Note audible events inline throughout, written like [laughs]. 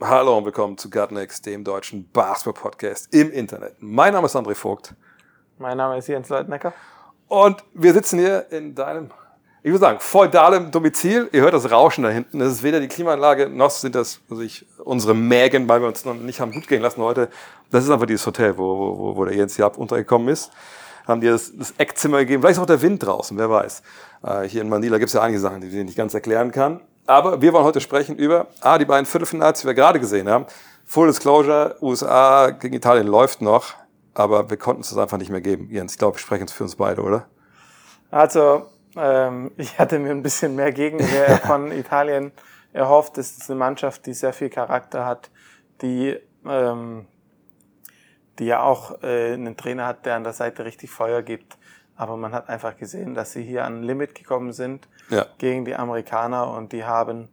Hallo und willkommen zu Gutnext, dem deutschen Basketball-Podcast im Internet. Mein Name ist André Vogt Mein Name ist Jens Leutnecker. und wir sitzen hier in deinem, ich würde sagen, feudalem Domizil. Ihr hört das Rauschen da hinten. Das ist weder die Klimaanlage, noch sind das also ich, unsere Mägen, weil wir uns noch nicht haben gut gehen lassen heute. Das ist einfach dieses Hotel, wo, wo, wo der Jens hier ab untergekommen ist. Haben dir das, das Eckzimmer gegeben. Vielleicht ist auch der Wind draußen, wer weiß. Äh, hier in Manila gibt es ja einige Sachen, die ich nicht ganz erklären kann. Aber wir wollen heute sprechen über A, die beiden Viertelfinals, die wir gerade gesehen haben. Full Disclosure, USA gegen Italien läuft noch, aber wir konnten es das einfach nicht mehr geben. Jens, ich glaube, wir sprechen es für uns beide, oder? Also, ähm, [laughs] ich hatte mir ein bisschen mehr Gegenwehr [laughs] von Italien erhofft. Es ist eine Mannschaft, die sehr viel Charakter hat, die, ähm, die ja auch äh, einen Trainer hat, der an der Seite richtig Feuer gibt. Aber man hat einfach gesehen, dass sie hier an ein Limit gekommen sind Ja. gegen die Amerikaner und die haben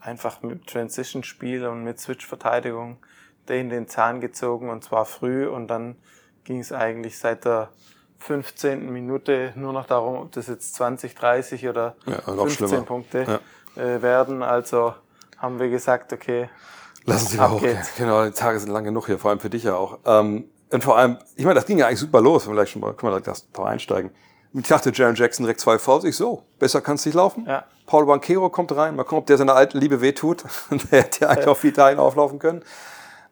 einfach mit Transition-Spiel und mit Switch-Verteidigung den den Zahn gezogen und zwar früh und dann ging es eigentlich seit der 15. Minute nur noch darum, ob das jetzt 20, 30 oder Ja, noch 15 schlimmer. Punkte äh, werden. Also haben wir gesagt, okay, Lass uns Ab wieder hochgehen. geht's. Genau, die Tage sind lang genug hier, vor allem für dich ja auch. Ähm, und vor allem, ich meine, das ging ja eigentlich super los, wenn wir gleich schon mal, können wir direkt Tor einsteigen. Ich dachte, Jaron Jackson direkt zwei Fouls. Ich so, besser kann es nicht laufen. Ja. Paul Banquero kommt rein, mal gucken, ob der seiner alten Liebe wehtut. [laughs] der hätte ja eigentlich auf Italien auflaufen können.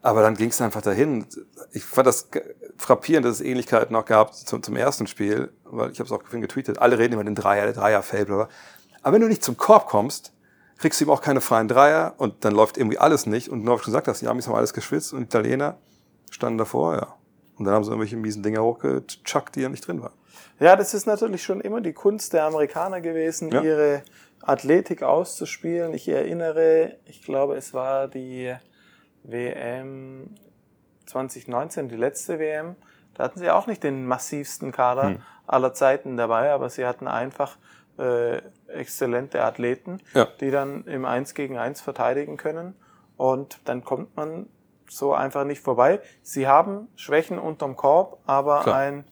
Aber dann ging es einfach dahin. Ich fand das frappierend, dass es Ähnlichkeiten noch gab zum, zum ersten Spiel, weil ich habe es auch getweetet. Alle reden über den Dreier, der Dreier fällt, bla. Aber wenn du nicht zum Korb kommst, kriegst du eben auch keine freien Dreier und dann läuft irgendwie alles nicht. Und nur wie du gesagt hast, die Amis haben alles geschwitzt und Italiener standen davor, ja. Und dann haben sie irgendwelche miesen Dinger hochgechuckt, die ja nicht drin waren. Ja, das ist natürlich schon immer die Kunst der Amerikaner gewesen, Ja. ihre Athletik auszuspielen. Ich erinnere, ich glaube, es war die WM 2019, die letzte WM. Da hatten sie auch nicht den massivsten Kader Hm. aller Zeiten dabei, aber sie hatten einfach äh, exzellente Athleten, Ja. die dann im 1 gegen 1 verteidigen können. Und dann kommt man so einfach nicht vorbei. Sie haben Schwächen unterm Korb, aber Klar. ein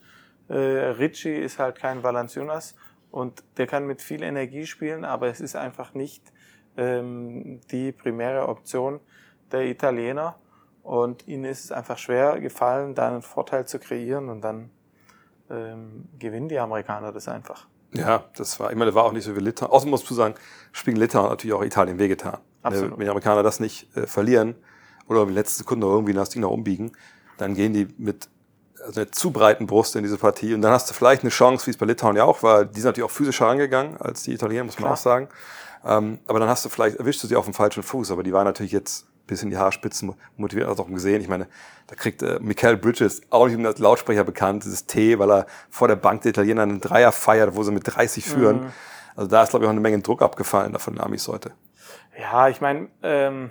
äh, Ricci ist halt kein Valanciunas und der kann mit viel Energie spielen, aber es ist einfach nicht ähm, die primäre Option der Italiener und ihnen ist es einfach schwer gefallen, da einen Vorteil zu kreieren und dann ähm, gewinnen die Amerikaner das einfach. Ja, das war, ich meine, das war auch nicht so wie Litauen. Außerdem muss man sagen, Spiel Litauen hat natürlich auch Italien wehgetan. Absolut. Wenn die Amerikaner das nicht äh, verlieren oder in letzter Sekunde irgendwie noch umbiegen, dann gehen die mit also einer zu breiten Brust in diese Partie und dann hast du vielleicht eine Chance, wie es bei Litauen ja auch war. Die sind natürlich auch physischer angegangen als die Italiener, muss man Klar. auch sagen. Ähm, aber dann hast du vielleicht, erwischst du sie auf dem falschen Fuß, aber die waren natürlich jetzt bis in die Haarspitzen motiviert, du auch gesehen. Ich meine, da kriegt äh, Michael Bridges, auch nicht als Lautsprecher bekannt, dieses T, weil er vor der Bank der Italiener einen Dreier feiert, wo sie mit 30 führen. Also da ist, glaube ich, auch eine Menge Druck abgefallen da von den Amis heute. Ja, ich meine, ähm,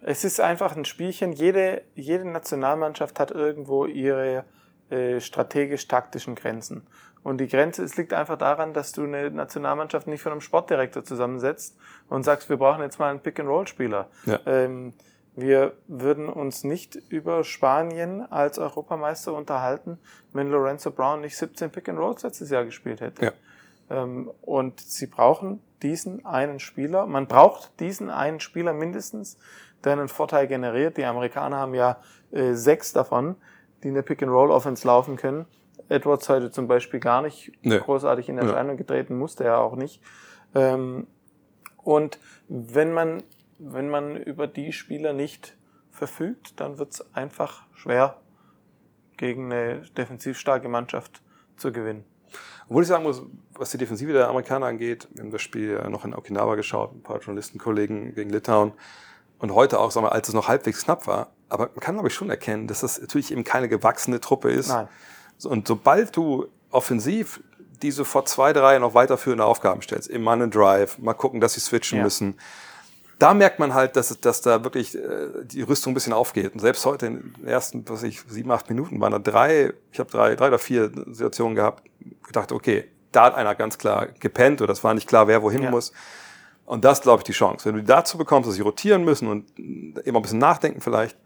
es ist einfach ein Spielchen. Jede, jede Nationalmannschaft hat irgendwo ihre äh, strategisch-taktischen Grenzen. Und die Grenze, es liegt einfach daran, dass du eine Nationalmannschaft nicht von einem Sportdirektor zusammensetzt und sagst, wir brauchen jetzt mal einen Pick-and-Roll-Spieler. Ja. Ähm, wir würden uns nicht über Spanien als Europameister unterhalten, wenn Lorenzo Brown nicht 17 Pick-and-Rolls letztes Jahr gespielt hätte. Ja. Ähm, und sie brauchen diesen einen Spieler. Man braucht diesen einen Spieler mindestens, der einen Vorteil generiert. Die Amerikaner haben ja äh, sechs davon, die eine Pick-and-Roll-Offense laufen können. Edwards heute zum Beispiel gar nicht Nee. großartig in Ja. Erscheinung getreten, musste er auch nicht. Ähm, und wenn man, wenn man über die Spieler nicht verfügt, dann wird es einfach schwer, gegen eine defensiv starke Mannschaft zu gewinnen. Obwohl ich sagen muss, was die Defensive der Amerikaner angeht, wir haben das Spiel ja noch in Okinawa geschaut, ein paar Journalistenkollegen gegen Litauen. Und heute auch, sagen wir, als es noch halbwegs knapp war. Aber man kann, glaube ich, schon erkennen, dass das natürlich eben keine gewachsene Truppe ist. Nein. Und sobald du offensiv diese vor zwei, drei noch weiterführende Aufgaben stellst, im Mann and Drive, mal gucken, dass sie switchen Ja. müssen, da merkt man halt, dass, dass da wirklich äh, die Rüstung ein bisschen aufgeht. Und selbst heute in den ersten, was weiß ich, sieben, acht Minuten waren da drei, ich habe drei, drei oder vier Situationen gehabt, gedacht, okay, da hat einer ganz klar gepennt oder es war nicht klar, wer wohin Ja. muss. Und das glaube ich die Chance. Wenn du die dazu bekommst, dass sie rotieren müssen und immer ein bisschen nachdenken vielleicht,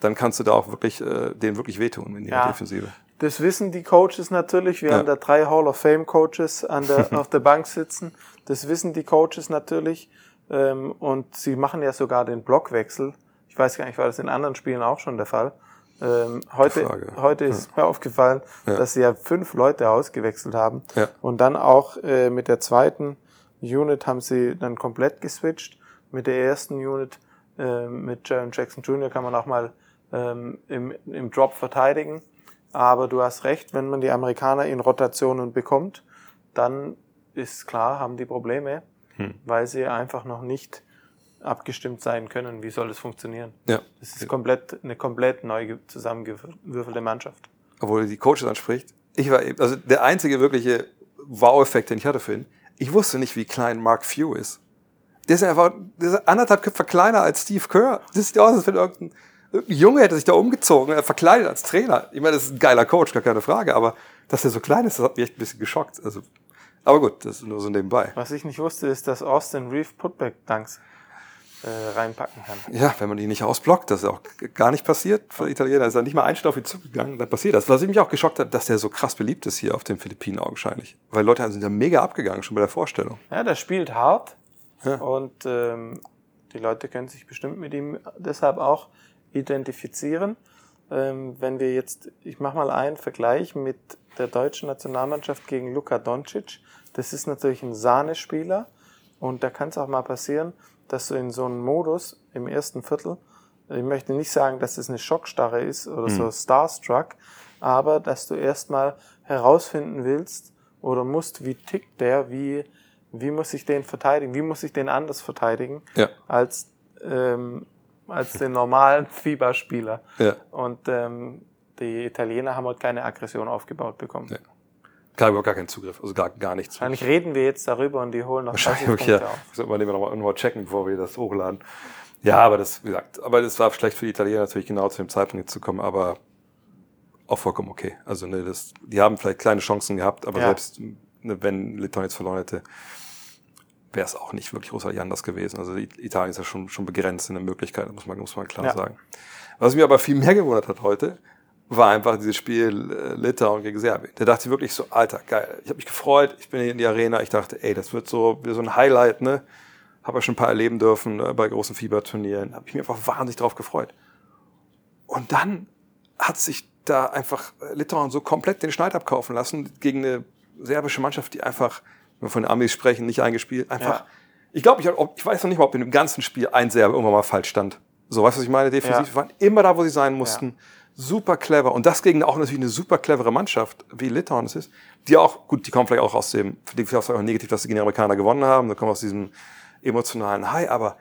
dann kannst du da auch wirklich äh, denen wirklich wehtun in ihrer Ja. Defensive. Das wissen die Coaches natürlich. Wir Ja. haben da drei Hall of Fame Coaches an der, [laughs] auf der Bank sitzen. Das wissen die Coaches natürlich. Ähm, und sie machen ja sogar den Blockwechsel. Ich weiß gar nicht, war das in anderen Spielen auch schon der Fall? Ähm, heute, heute ist mir aufgefallen, Ja. dass sie ja fünf Leute ausgewechselt haben. Ja. Und dann auch äh, mit der zweiten Unit haben sie dann komplett geswitcht. Mit der ersten Unit äh, mit Jaron Jackson Jr. kann man auch mal ähm, im, im Drop verteidigen. Aber du hast recht, wenn man die Amerikaner in Rotationen bekommt, dann ist klar, haben die Probleme, weil sie einfach noch nicht abgestimmt sein können. Wie soll das funktionieren? Ja. Das ist komplett, eine komplett neu ge- zusammengewürfelte Mannschaft. obwohl die Coaches anspricht. Ich war eben, also der einzige wirkliche Wow-Effekt, den ich hatte für ihn, ich wusste nicht, wie klein Mark Few ist. Der ist einfach, der ist anderthalb Köpfe kleiner als Steve Kerr. Das sieht aus, als wenn irgendein, irgendein Junge hätte sich da umgezogen, er verkleidet als Trainer. Ich meine, das ist ein geiler Coach, gar keine Frage, aber dass er so klein ist, das hat mich echt ein bisschen geschockt. Also, aber gut, das ist nur so nebenbei. Was ich nicht wusste, ist, dass Austin Reeve Putback-Dunks äh, reinpacken kann. Ja, wenn man die nicht ausblockt, das ist auch gar nicht passiert für Italiener, ist er nicht mal ein Schritt auf ihn zugegangen, dann passiert das. Was mich auch geschockt hat, dass der so krass beliebt ist hier auf den Philippinen augenscheinlich. Weil Leute sind ja mega abgegangen, schon bei der Vorstellung. Ja, der spielt hart Ja. und ähm, die Leute können sich bestimmt mit ihm deshalb auch identifizieren. Ähm, wenn wir jetzt, ich mache mal einen Vergleich mit der deutschen Nationalmannschaft gegen Luka Doncic. Das ist natürlich ein Sahnespieler und da kann es auch mal passieren, dass du in so einem Modus im ersten Viertel, ich möchte nicht sagen, dass es eine Schockstarre ist oder so Starstruck, aber dass du erstmal herausfinden willst oder musst, wie tickt der, wie, wie muss ich den verteidigen, wie muss ich den anders verteidigen Ja. als, ähm, als den normalen [laughs] FIBA-Spieler. Ja. Und ähm, die Italiener haben halt keine Aggression aufgebaut bekommen. Ja. Klar, überhaupt gar keinen Zugriff, also gar, gar nichts. Wahrscheinlich reden wir jetzt darüber und die holen noch 30 Wahrscheinlich, Punkte ja. auf. Sollten wir nochmal irgendwo checken, bevor wir das hochladen. Ja, aber das, wie gesagt, aber das war schlecht für die Italiener natürlich genau zu dem Zeitpunkt jetzt zu kommen, aber auch vollkommen okay. Also, ne, das, die haben vielleicht kleine Chancen gehabt, aber Ja. selbst, ne, wenn Litauen jetzt verloren hätte, wäre es auch nicht wirklich großartig anders gewesen. Also, Italien ist ja schon, schon begrenzt in der Möglichkeit, muss man, muss man klar Ja. sagen. Was mich aber viel mehr gewundert hat heute, war einfach dieses Spiel äh, Litauen gegen Serbien. Da dachte ich wirklich so, Alter, geil. Ich habe mich gefreut, ich bin hier in die Arena. Ich dachte, ey, das wird so so ein Highlight, ne? Habe ja schon ein paar erleben dürfen äh, bei großen Fieberturnieren. Habe ich mir einfach wahnsinnig drauf gefreut. Und dann hat sich da einfach äh, Litauen so komplett den Schneid abkaufen lassen gegen eine serbische Mannschaft, die einfach, wenn wir von den Amis sprechen, nicht eingespielt, einfach. Ja. Ich glaube, ich, ich weiß noch nicht mal, ob in dem ganzen Spiel ein Serbe irgendwann mal falsch stand. So, weißt du, was ich meine? Defensiv Ja. waren immer da, wo sie sein mussten. Super clever. Und das gegen auch natürlich eine super clevere Mannschaft, wie Litauen es ist. Die auch, gut, die kommen vielleicht auch aus dem, für die vielleicht auch negativ, dass sie gegen die Amerikaner gewonnen haben. Da kommen aus diesem emotionalen High. Aber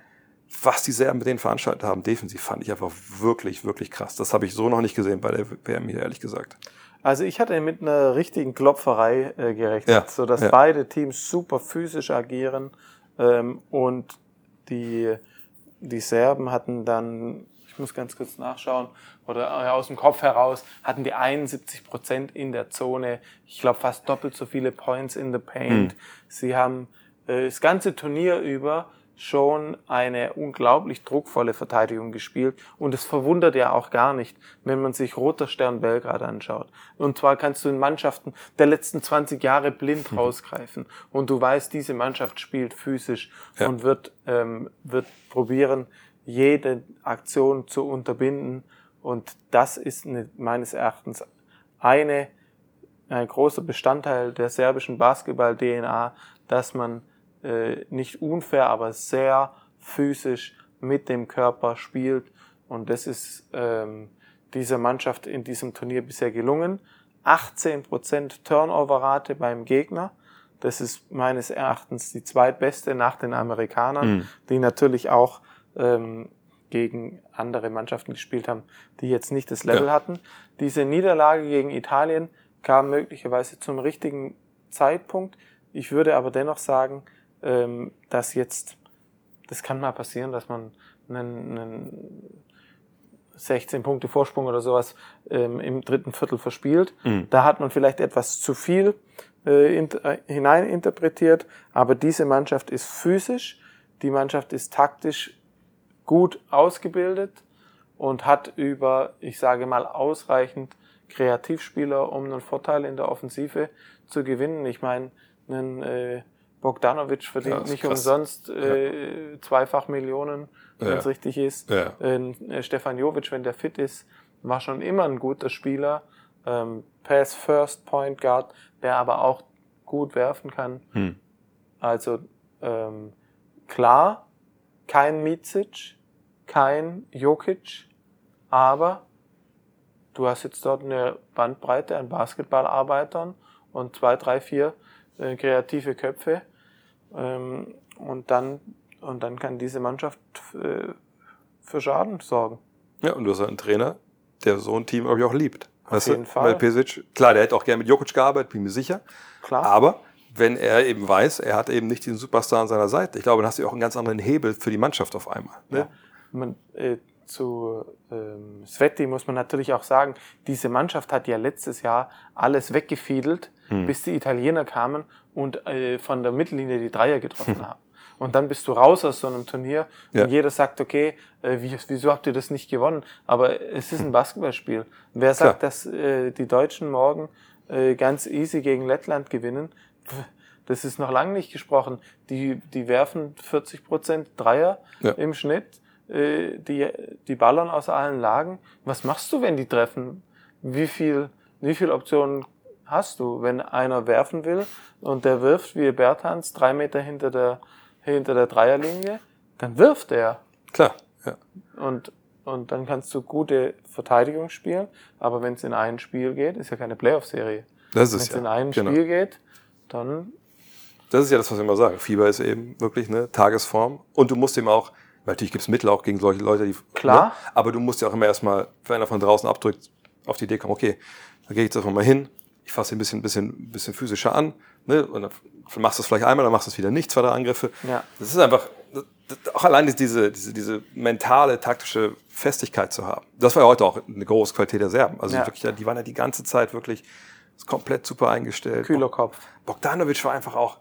was die Serben mit denen veranstaltet haben, defensiv, fand ich einfach wirklich, wirklich krass. Das habe ich so noch nicht gesehen bei der WM hier, ehrlich gesagt. Also ich hatte mit einer richtigen Klopferei äh, gerechnet, Ja, so dass ja. beide Teams super physisch agieren ähm, und die, die Serben hatten dann, ich muss ganz kurz nachschauen, oder äh, aus dem Kopf heraus, hatten die 71 Prozent in der Zone, ich glaube fast doppelt so viele Points in the Paint. Sie haben äh, das ganze Turnier über schon eine unglaublich druckvolle Verteidigung gespielt. Und es verwundert ja auch gar nicht, wenn man sich Roter Stern Belgrad anschaut. Und zwar kannst du in Mannschaften der letzten 20 Jahre blind rausgreifen. Und du weißt, diese Mannschaft spielt physisch Ja. und wird, ähm, wird probieren, jede Aktion zu unterbinden. Und das ist eine, meines Erachtens eine ein großer Bestandteil der serbischen Basketball-DNA, dass man äh, nicht unfair, aber sehr physisch mit dem Körper spielt. Und das ist ähm, dieser Mannschaft in diesem Turnier bisher gelungen. 18% Turnover-Rate beim Gegner. Das ist meines Erachtens die zweitbeste nach den Amerikanern, die natürlich auch ähm, gegen andere Mannschaften gespielt haben, die jetzt nicht das Level Ja. hatten. Diese Niederlage gegen Italien kam möglicherweise zum richtigen Zeitpunkt. Ich würde aber dennoch sagen, ähm, dass jetzt das kann mal passieren, dass man einen, einen 16 Punkte Vorsprung oder sowas ähm, im dritten Viertel verspielt. Da hat man vielleicht etwas zu viel äh, int äh, hineininterpretiert, aber diese Mannschaft ist physisch, die Mannschaft ist taktisch gut ausgebildet und hat über, ich sage mal, ausreichend Kreativspieler, um einen Vorteil in der Offensive zu gewinnen. Ich meine, einen äh, Bogdanovic verdient Ja, nicht krass. umsonst äh, zweifach Millionen, wenn Ja. es richtig ist. Ja. Äh, Stefan Jovic, wenn der fit ist, war schon immer ein guter Spieler. Ähm, Pass First Point Guard, der aber auch gut werfen kann. Hm. Also ähm, klar, kein Micic, kein Jokic, aber du hast jetzt dort eine Bandbreite an Basketballarbeitern und zwei, drei, vier äh, kreative Köpfe. Ähm, und, dann, und dann kann diese Mannschaft äh, für Schaden sorgen. Ja, und du hast einen Trainer, der so ein Team, glaube ich, auch liebt. Auf jeden Fall. Weil Pesic, klar, der hätte auch gerne mit Jokic gearbeitet, bin mir sicher. Klar. Aber wenn er eben weiß, er hat eben nicht diesen Superstar an seiner Seite, ich glaube, dann hast du auch einen ganz anderen Hebel für die Mannschaft auf einmal. Ne? Ja. Man, äh, zu ähm, Sveti muss man natürlich auch sagen, diese Mannschaft hat ja letztes Jahr alles weggefiedelt, Hm. bis die Italiener kamen und äh, von der Mittellinie die Dreier getroffen haben. [laughs] Und dann bist du raus aus so einem Turnier Ja. und jeder sagt, okay, äh, wie, wieso habt ihr das nicht gewonnen? Aber es ist ein Basketballspiel. Wer sagt, Klar. dass äh, die Deutschen morgen äh, ganz easy gegen Lettland gewinnen? Das ist noch lange nicht gesprochen. Die, die werfen 40 Prozent Dreier Ja. im Schnitt. Äh, die, die ballern aus allen Lagen. Was machst du, wenn die treffen? Wie viel, wie viel Optionen hast du, wenn einer werfen will und der wirft wie Berthans drei Meter hinter der, hinter der Dreierlinie? Dann wirft er. Klar, ja. Und, und dann kannst du gute Verteidigung spielen. Aber wenn es in ein Spiel geht, ist ja keine Playoff-Serie. Das Wenn ist es ja. in ein genau. Spiel geht, dann Das ist ja das, was ich immer sage. Fieber ist eben wirklich eine Tagesform. Und du musst eben auch, natürlich gibt es Mittel auch gegen solche Leute, die. Klar. Ne? Aber du musst ja auch immer erstmal, wenn einer von draußen abdrückt, auf die Idee kommen, okay, da gehe ich jetzt einfach mal hin, ich fasse ein bisschen, bisschen, bisschen physischer an, ne? Und dann machst du es vielleicht einmal, dann machst du es wieder nicht, zwei, drei Angriffe. Ja. Das ist einfach, das, das, auch allein diese, diese, diese mentale, taktische Festigkeit zu haben. Das war ja heute auch eine große Qualität der Serben. Also Ja. wirklich, die waren ja die ganze Zeit wirklich komplett super eingestellt. kühler Kopf. Bogdanovic war einfach auch,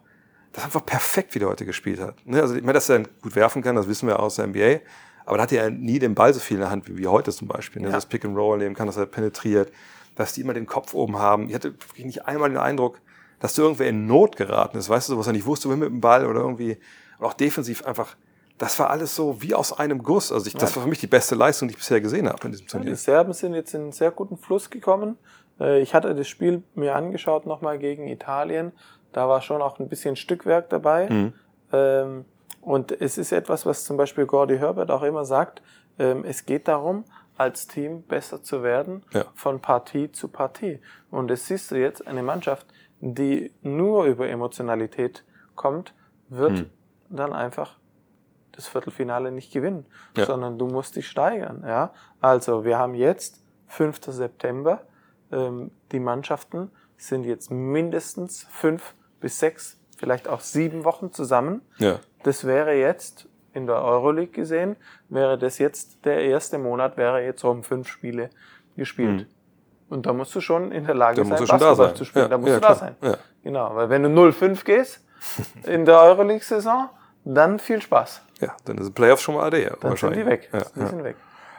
das ist einfach perfekt, wie der heute gespielt hat. Ne? Also ich meine, dass er gut werfen kann, das wissen wir aus der NBA, aber da hatte er nie den Ball so viel in der Hand wie, heute zum Beispiel. Ne? Ja. Das Pick and Roll nehmen kann, dass er penetriert, dass die immer den Kopf oben haben. Ich hatte wirklich nicht einmal den Eindruck, dass du irgendwer in Not geraten ist, weißt du, was er nicht wusste, wohin mit dem Ball oder irgendwie, und auch defensiv einfach, das war alles so wie aus einem Guss. Also ich, das war für mich die beste Leistung, die ich bisher gesehen habe in diesem Die Turnier. Serben sind jetzt in einen sehr guten Fluss gekommen. Äh, Ich hatte das Spiel mir angeschaut nochmal gegen Italien. Da war schon auch ein bisschen Stückwerk dabei. Mhm. Ähm, Und es ist etwas, was zum Beispiel Gordy Herbert auch immer sagt. ähm, Es geht darum, als Team besser zu werden Ja. von Partie zu Partie. Und das siehst du jetzt, eine Mannschaft, die nur über Emotionalität kommt, wird Hm. dann einfach das Viertelfinale nicht gewinnen, Ja. sondern du musst dich steigern. Ja? Also wir haben jetzt 5. September. Ähm, die Mannschaften sind jetzt mindestens fünf bis sechs, vielleicht auch sieben Wochen zusammen. Ja. Das wäre jetzt in der Euroleague gesehen, wäre das jetzt der erste Monat, wäre jetzt um fünf Spiele gespielt. Und da musst du schon in der Lage. Da sein, da Basketball sein. zu spielen. Ja, Da musst ja, du da klar. sein. Ja. Genau, weil wenn du 0-5 gehst [laughs] in der Euroleague-Saison, dann viel Spaß. Ja, dann ist Playoffs schon mal AD. Dann sind die weg. Ja, die sind weg.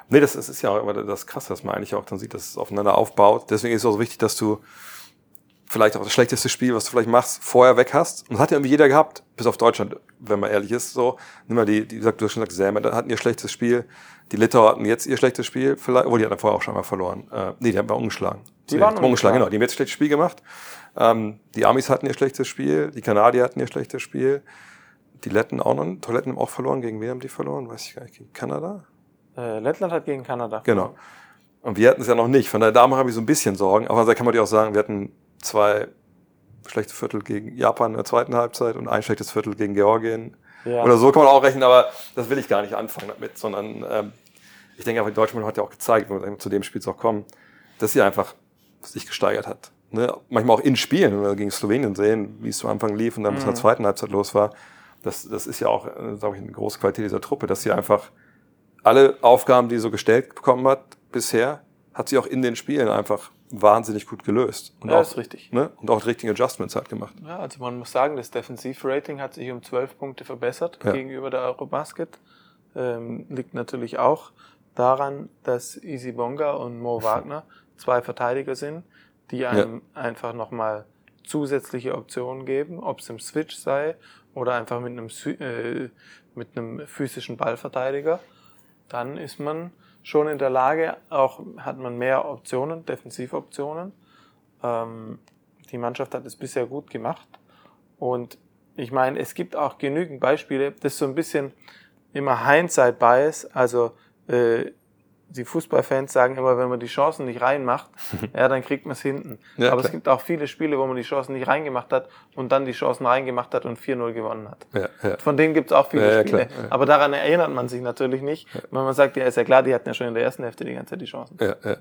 Nee, das, das ist ja auch immer das Krasse, dass man eigentlich auch dann sieht, dass es aufeinander aufbaut. Deswegen ist es auch so wichtig, dass du vielleicht auch das schlechteste Spiel, was du vielleicht machst, vorher weg hast. Und das hat ja irgendwie jeder gehabt, bis auf Deutschland, wenn man ehrlich ist. So, nimm mal die, die sagt, du hast schon gesagt, Säme hatten ihr schlechtes Spiel. Die Litauer hatten jetzt ihr schlechtes Spiel, vielleicht, obwohl die hatten vorher auch schon mal verloren. Äh, nee, die haben wir ungeschlagen. Die waren ungeschlagen, ungeschlagen. genau. Die haben jetzt ein schlechtes Spiel gemacht. Ähm, die Amis hatten ihr schlechtes Spiel, die Kanadier hatten ihr schlechtes Spiel. Die Letten auch noch, die Letten haben auch verloren. Gegen wen haben die verloren? Weiß ich gar nicht. Gegen Kanada? Äh, Lettland hat gegen Kanada. Genau. Und wir hatten es ja noch nicht. Von daher, da habe ich so ein bisschen Sorgen. Aber da kann man dir auch sagen, wir hatten zwei schlechte Viertel gegen Japan in der zweiten Halbzeit und ein schlechtes Viertel gegen Georgien. Ja. Oder so kann man auch rechnen, aber das will ich gar nicht anfangen damit, sondern ähm, ich denke einfach, die Deutschland hat ja auch gezeigt, wenn wir zu dem Spiel auch kommen, dass sie einfach sich gesteigert hat. Ne? Manchmal auch in Spielen, wenn wir gegen Slowenien sehen, wie es zu Anfang lief und dann bis zur zweiten Halbzeit los war. das, das ist ja auch, äh, glaube ich, eine große Qualität dieser Truppe, dass sie einfach alle Aufgaben, die sie so gestellt bekommen hat bisher, hat sie auch in den Spielen einfach wahnsinnig gut gelöst. Und Ja, auch, ist richtig. Ne? Und auch die richtigen Adjustments hat gemacht. Ja, also man muss sagen, das Defensivrating hat sich um 12 Punkte verbessert Ja. gegenüber der Eurobasket. Ähm, liegt natürlich auch daran, dass Easy Bonga und Mo Wagner zwei Verteidiger sind, die einem einfach nochmal zusätzliche Optionen geben, ob es im Switch sei oder einfach mit einem, äh, mit einem physischen Ballverteidiger. Dann ist man schon in der Lage, auch hat man mehr Optionen, Defensivoptionen. Ähm, die Mannschaft hat es bisher gut gemacht. Und ich meine, es gibt auch genügend Beispiele, das ist so ein bisschen immer Hindsight-Bias. Also äh, die Fußballfans sagen immer, wenn man die Chancen nicht reinmacht, [laughs] ja, dann kriegt man es hinten. Ja, Aber es klar. gibt auch viele Spiele, wo man die Chancen nicht reingemacht hat und dann die Chancen reingemacht hat und 4-0 gewonnen hat. Ja, ja. Von denen gibt es auch viele Spiele. klar. Aber daran erinnert man sich natürlich nicht, wenn man sagt, ja, ist ja klar, die hatten ja schon in der ersten Hälfte die ganze Zeit die Chancen. Ja, ja.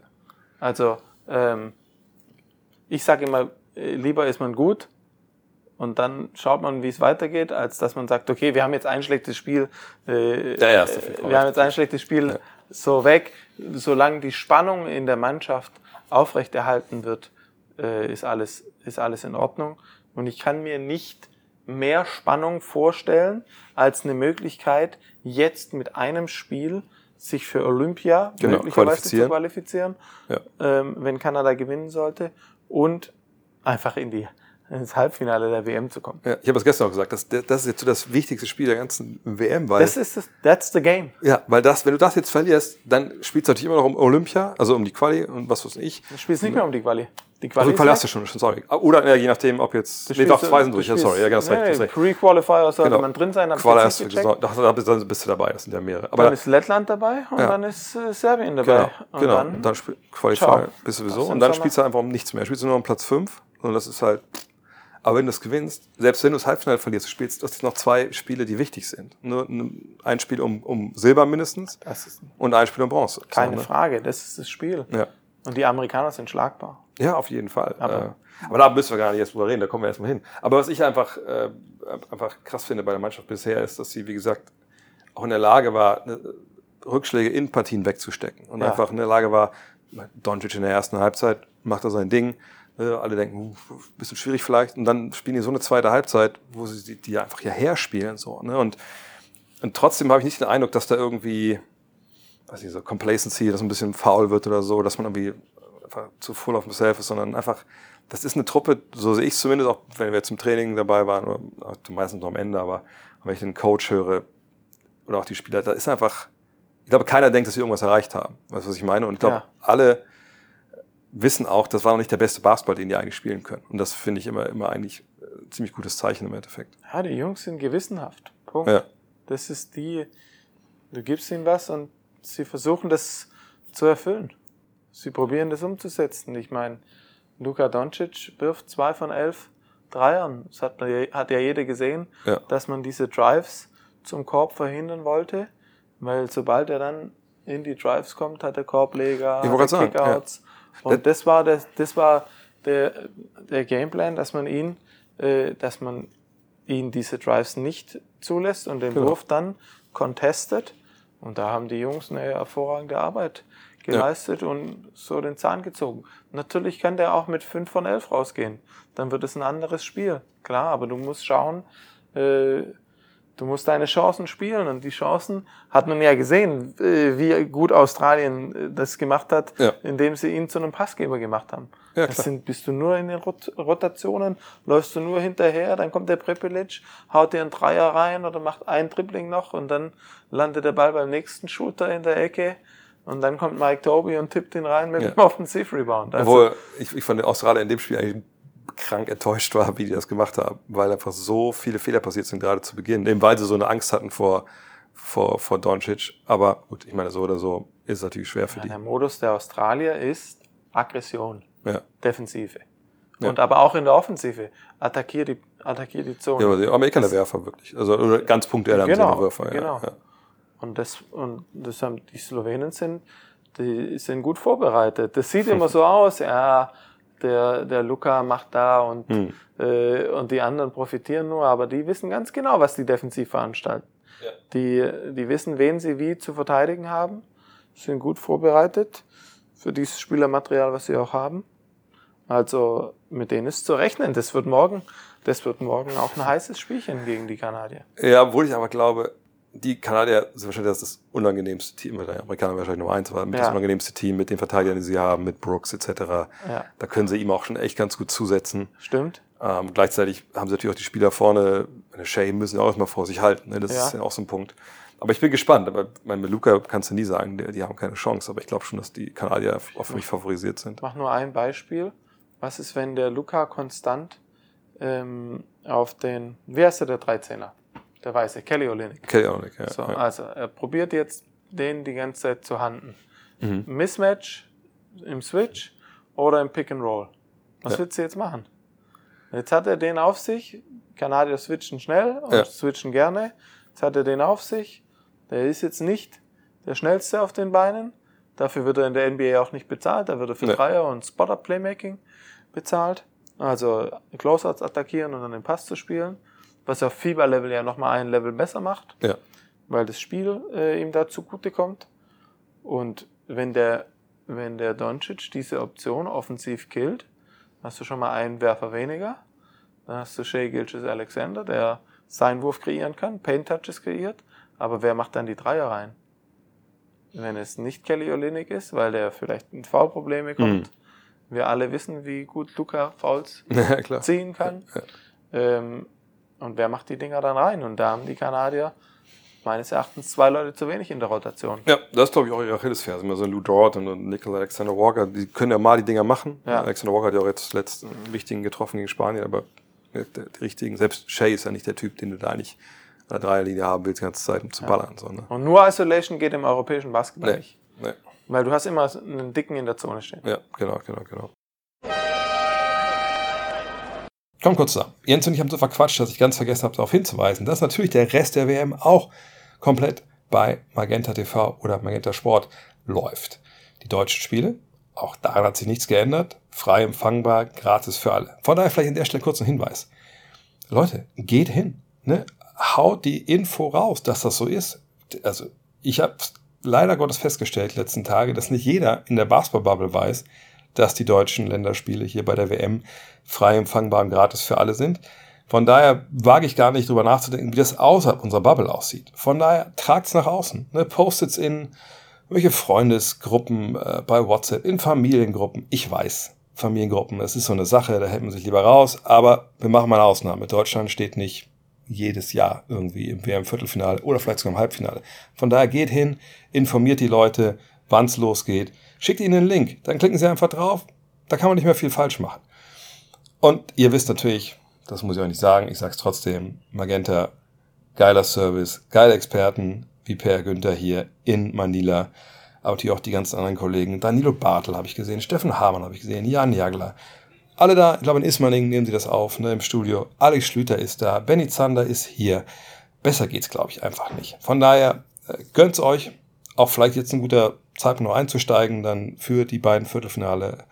Also, ähm, ich sage immer, äh, lieber ist man gut und dann schaut man, wie es weitergeht, als dass man sagt, okay, wir haben jetzt ein schlechtes Spiel, äh, Ja, ja, wir haben jetzt ein schlechtes Spiel so weg. Solange die Spannung in der Mannschaft aufrechterhalten wird, äh, ist, alles, ist alles in Ordnung. Und ich kann mir nicht mehr Spannung vorstellen als eine Möglichkeit, jetzt mit einem Spiel sich für Olympia Genau, möglicherweise zu qualifizieren. qualifizieren, Ja. ähm, wenn Kanada gewinnen sollte und einfach in die, ins Halbfinale der WM zu kommen. Ja, ich habe es gestern auch gesagt, das, das ist jetzt so das wichtigste Spiel der ganzen WM, weil, Das ist das, that's the game. ja, weil das, wenn du das jetzt verlierst, dann spielst du natürlich immer noch um Olympia, also um die Quali und was weiß ich. Du spielst nicht mehr um die Quali. Die Quali Also ist Quali hast du schon, schon, sorry. Oder ja, je nachdem, ob jetzt, Du nee, doch, zwei sind du durch, ja, sorry, ja, genau, das nee, recht, recht. Pre-Qualifier sollte Genau. man drin sein, Quali da bist- dann bist du dabei, das sind ja mehrere. Aber Dann ist Lettland dabei und Ja. dann ist äh, Serbien dabei. Genau, und genau. Dann, und dann Ciao. bist du sowieso. Und dann Sommer- spielst du einfach um nichts mehr. Spielst du nur um Platz 5. Und das ist halt. Aber wenn du es gewinnst, selbst wenn du das Halbfinale verlierst, du spielst, sind noch zwei Spiele, die wichtig sind. Nur ein- Spiel um, um Silber mindestens und ein Spiel um Bronze. keine So, ne? Frage, das ist das Spiel. Ja. Und die Amerikaner sind schlagbar. ja, auf jeden Fall. Aber- Aber, äh, aber da müssen wir gar nicht erst drüber reden, da kommen wir erstmal hin. Aber was ich einfach, äh, einfach krass finde bei der Mannschaft bisher, ist, dass sie, wie gesagt, auch in der Lage war, ne, Rückschläge in Partien wegzustecken. Und Ja. einfach in der Lage war, Doncic in der ersten Halbzeit macht er sein Ding. Äh, Alle denken, uh, bisschen schwierig vielleicht. Und dann spielen die so eine zweite Halbzeit, wo sie die, die einfach hierher spielen. So, ne? und, und trotzdem habe ich nicht den Eindruck, dass da irgendwie, weiß nicht, so Complacency, dass ein bisschen faul wird oder so, dass man irgendwie einfach zu full of himself ist, sondern einfach, das ist eine Truppe, so sehe ich es zumindest, auch wenn wir zum Training dabei waren, oder meistens noch am Ende, aber wenn ich den Coach höre oder auch die Spieler, da ist einfach, ich glaube, keiner denkt, dass sie irgendwas erreicht haben. Weißt du, was ich meine? Und ich glaube, Ja. alle wissen auch, das war noch nicht der beste Basketball, den die eigentlich spielen können. Und das finde ich immer, immer eigentlich äh, ziemlich gutes Zeichen im Endeffekt. Ja, die Jungs sind gewissenhaft. Punkt. Ja. Das ist die, du gibst ihnen was und sie versuchen das zu erfüllen. Sie probieren das umzusetzen. Ich meine, Luka Doncic wirft zwei von elf Dreiern. Das hat, man ja- hat ja jeder gesehen, Ja. dass man diese Drives zum Korb verhindern wollte, weil sobald er dann in die Drives kommt, hat er Korbleger, Ich hat Und das war, das, das war der, der Gameplan, dass man ihn, äh, dass man ihn diese Drives nicht zulässt und den Genau. Wurf dann contestet. Und da haben die Jungs eine hervorragende Arbeit geleistet und so den Zahn gezogen. Natürlich kann der auch mit 5 von 11 rausgehen. Dann wird es ein anderes Spiel. Klar, aber du musst schauen, äh, du musst deine Chancen spielen. Und die Chancen hat man ja gesehen, äh, wie gut Australien äh, das gemacht hat, Ja. indem sie ihn zu einem Passgeber gemacht haben. Ja, das sind, bist du nur in den Rot Rotationen, läufst du nur hinterher, dann kommt der Prepelic, haut dir einen Dreier rein oder macht ein Dribbling noch und dann landet der Ball beim nächsten Shooter in der Ecke und dann kommt Mike Toby und tippt ihn rein mit Ja. einem Offensiv-Rebound. Also, Obwohl ich, ich von Australien in dem Spiel eigentlich krank enttäuscht war, wie die das gemacht haben, weil einfach so viele Fehler passiert sind, gerade zu Beginn, eben weil sie so eine Angst hatten vor, vor, vor Doncic. Aber gut, ich meine, so oder so ist es natürlich schwer für ja, die. der Modus der Australier ist Aggression, Ja. Defensive. Ja. Und aber auch in der Offensive. Attackier die, attackier die Zone. Ja, aber die Amerikaner Werfer wirklich. Also oder ganz punktuell haben Genau, sie noch Würfer. Ja, genau. ja. Und das, und das haben die Slowenen sind, die sind gut vorbereitet. Das sieht immer so aus, ja, der, der Luca macht da und, Hm. äh, und die anderen profitieren nur, aber die wissen ganz genau, was die defensiv veranstalten. Die, die wissen, wen sie wie zu verteidigen haben, sind gut vorbereitet für dieses Spielermaterial, was sie auch haben. Also mit denen ist zu rechnen. Das wird morgen, das wird morgen auch ein heißes Spielchen gegen die Kanadier. Ja, obwohl ich aber glaube, die Kanadier sind wahrscheinlich das, das unangenehmste Team, weil die Amerikaner wahrscheinlich Nummer eins war, mit das Ja. unangenehmste Team mit den Verteidigern, die sie haben, mit Brooks etc. Ja. Da können sie ihm auch schon echt ganz gut zusetzen. Stimmt? Ähm, gleichzeitig haben sie natürlich auch die Spieler vorne, eine Shea müssen auch erstmal vor sich halten. Ne? Das Ja. ist ja auch so ein Punkt. Aber ich bin gespannt. Aber mein, mit Luca kannst du nie sagen, die, die haben keine Chance. Aber ich glaube schon, dass die Kanadier auf mich favorisiert sind. mach nur ein Beispiel. Was ist, wenn der Luca konstant ähm, auf den, wer ist der, der 13er? Der weiße, Kelly Olynyk. Kelly Olynyk, ja. So, ja. also er probiert jetzt den die ganze Zeit zu handen. Mhm. Mismatch im Switch oder im Pick and Roll. Was Ja. willst du jetzt machen? Jetzt hat er den auf sich. Kanadier switchen schnell und Ja. switchen gerne. Jetzt hat er den auf sich. Der ist jetzt nicht der schnellste auf den Beinen. Dafür wird er in der NBA auch nicht bezahlt. Da wird er für Nee. Dreier und Spotter-Playmaking bezahlt. Also Closeouts attackieren und dann den Pass zu spielen. Was auf FIBA-Level ja nochmal ein Level besser macht ja. weil das Spiel äh, ihm da zugute kommt. Und wenn der, wenn der Doncic diese Option offensiv killt, hast du schon mal einen Werfer weniger. Dann hast du Shea Gilches Alexander, der seinen Wurf kreieren kann, Paint Touches kreiert. Aber wer macht dann die Dreier rein? Wenn es nicht Kelly Olynyk ist, weil der vielleicht in Foulprobleme kommt. Wir alle wissen, wie gut Luca Fouls [laughs] ja, ziehen kann. Ähm, und wer macht die Dinger dann rein? Und da haben die Kanadier meines Erachtens zwei Leute zu wenig in der Rotation. Ja, das ist, glaube ich, auch ihre Achillesferse. Immer so Lou Dort und, Nickel Alexander Walker, die können ja mal die Dinger machen. Ja. Alexander Walker hat ja auch jetzt zuletzt einen wichtigen getroffen gegen Spanien, aber der, der, die richtigen, selbst Shea ist ja nicht der Typ, den du da eigentlich an der Dreierlinie haben willst, die ganze Zeit, um zu ballern. So, ne? Und nur Isolation geht im europäischen Basketball Nee, nicht. nee. Weil du hast immer einen Dicken in der Zone stehen. Ja, genau, genau, genau. Komm kurz zusammen. Jens und ich haben so verquatscht, dass ich ganz vergessen habe, darauf hinzuweisen, dass natürlich der Rest der WM auch komplett bei Magenta TV oder Magenta Sport läuft. Die deutschen Spiele, auch daran hat sich nichts geändert, frei empfangbar, gratis für alle. Von daher vielleicht an der Stelle kurz ein Hinweis. Leute, geht hin. Ne? Haut die Info raus, dass das so ist. Also ich habe leider Gottes festgestellt, letzten Tage, dass nicht jeder in der Basketball-Bubble weiß, dass die deutschen Länderspiele hier bei der WM frei empfangbar und gratis für alle sind. Von daher wage ich gar nicht drüber nachzudenken, wie das außerhalb unserer Bubble aussieht. Von daher tragt's nach außen. Ne? Postet's in welche Freundesgruppen äh, bei WhatsApp, in Familiengruppen. Ich weiß, Familiengruppen, das ist so eine Sache, da hält man sich lieber raus. Aber wir machen mal eine Ausnahme. Deutschland steht nicht jedes Jahr irgendwie im WM-Viertelfinale oder vielleicht sogar im Halbfinale. Von daher geht hin, informiert die Leute, wann's losgeht. Schickt ihnen einen Link, dann klicken sie einfach drauf. Da kann man nicht mehr viel falsch machen. Und ihr wisst natürlich, das muss ich auch nicht sagen, ich sag's trotzdem, Magenta, geiler Service, geile Experten, wie Per Günther hier in Manila, aber natürlich auch die ganzen anderen Kollegen. Danilo Bartel habe ich gesehen, Steffen Hamann habe ich gesehen, Jan Jagler. Alle da, ich glaube in Ismaning nehmen sie das auf, ne, im Studio. Alex Schlüter ist da, Benny Zander ist hier. Besser geht's, glaube ich, einfach nicht. Von daher, äh, gönnt's euch. Auch vielleicht jetzt ein guter Zeitpunkt noch einzusteigen, dann für die beiden Viertelfinale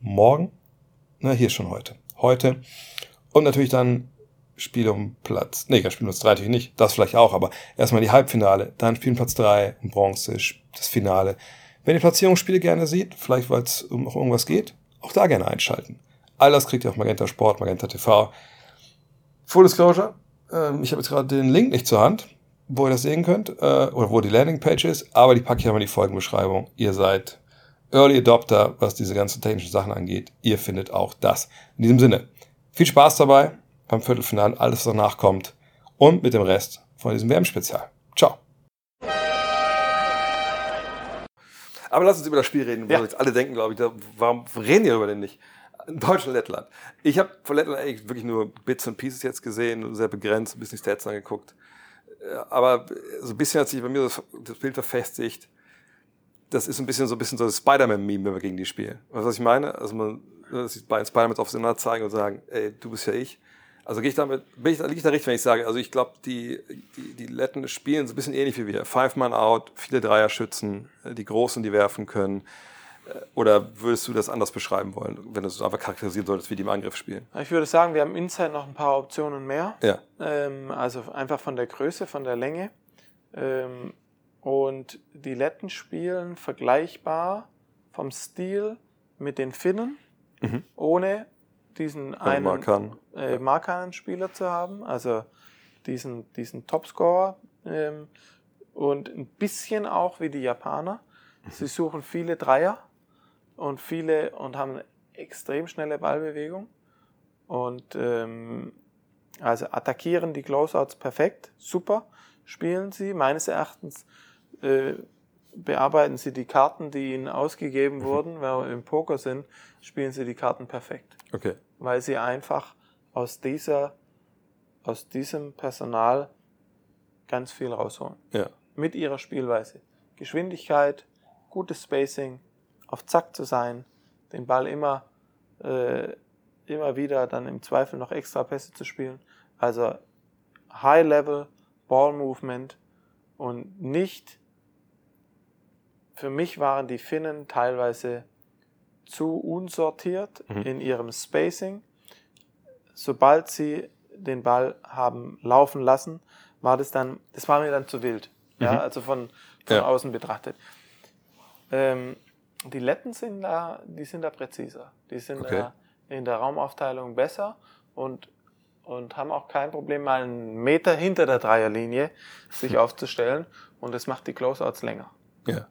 morgen. Na, hier schon heute. Heute. Und natürlich dann Spiel um Platz. Nee, Spiel um Platz 3 natürlich nicht. Das vielleicht auch, aber erstmal die Halbfinale, dann Spiel um Platz 3 und Bronze, das Finale. Wenn ihr Platzierungsspiele gerne sieht, vielleicht weil es um noch irgendwas geht, auch da gerne einschalten. All das kriegt ihr auf Magenta Sport, Magenta TV. Full Disclosure, ähm, ich habe jetzt gerade den Link nicht zur Hand, wo ihr das sehen könnt, äh, oder wo die Landingpage ist, aber die packe ich einmal in die Folgenbeschreibung. Ihr seid Early Adopter, was diese ganzen technischen Sachen angeht. Ihr findet auch das. In diesem Sinne, viel Spaß dabei beim Viertelfinale, alles, was danach kommt und mit dem Rest von diesem WM-Spezial. Ciao. Aber lass uns über das Spiel reden, wo Ja. jetzt alle denken, glaube ich, da, warum reden wir über den nicht? Deutschland-Lettland. Ich habe von Lettland eigentlich wirklich nur Bits und Pieces jetzt gesehen, sehr begrenzt, ein bisschen die Stats angeguckt. Äh, Aber so ein bisschen hat sich bei mir das, das Bild verfestigt. Das ist ein bisschen so ein bisschen so das Spider-Man-Meme, wenn wir gegen die spielen. Weißt du, was ich meine? Also man, dass die beiden Spider-Mans aufeinander zeigen und sagen, ey, du bist ja ich. Also gehe ich damit, bin ich, liege ich da richtig, wenn ich sage, also ich glaube, die, die, die Letten spielen so ein bisschen ähnlich wie wir. Five Man out, viele Dreier schützen, die Großen, die werfen können. Oder würdest du das anders beschreiben wollen, wenn du es einfach charakterisieren solltest, wie die im Angriff spielen? Ich würde sagen, wir haben Inside noch ein paar Optionen mehr. Ja. Ähm, also einfach von der Größe, von der Länge. Ähm, und die Letten spielen vergleichbar vom Stil mit den Finnen, ohne diesen einen Markan. äh, Markanen-Spieler zu haben, also diesen, diesen Topscorer ähm, und ein bisschen auch wie die Japaner. Sie suchen viele Dreier und viele und haben eine extrem schnelle Ballbewegung und ähm, also attackieren die Closeouts perfekt, super spielen sie. Meines Erachtens äh, bearbeiten sie die Karten, die ihnen ausgegeben wurden, weil wir im Poker sind, spielen sie die Karten perfekt Okay. weil sie einfach aus dieser, aus diesem Personal ganz viel rausholen. Ja. Mit ihrer Spielweise. Geschwindigkeit, gutes Spacing, auf Zack zu sein, den Ball immer, äh, immer wieder dann im Zweifel noch extra Pässe zu spielen. Also High Level Ball Movement und nicht, für mich waren die Finnen teilweise zu unsortiert in ihrem Spacing. Sobald sie den Ball haben laufen lassen, war das dann, das war mir dann zu wild. Ja, also von, von Ja. außen betrachtet. Ähm, die Letten sind da, die sind da präziser. Die sind Okay. da in der Raumaufteilung besser und, und haben auch kein Problem, mal einen Meter hinter der Dreierlinie sich aufzustellen und das macht die Closeouts länger. Ja.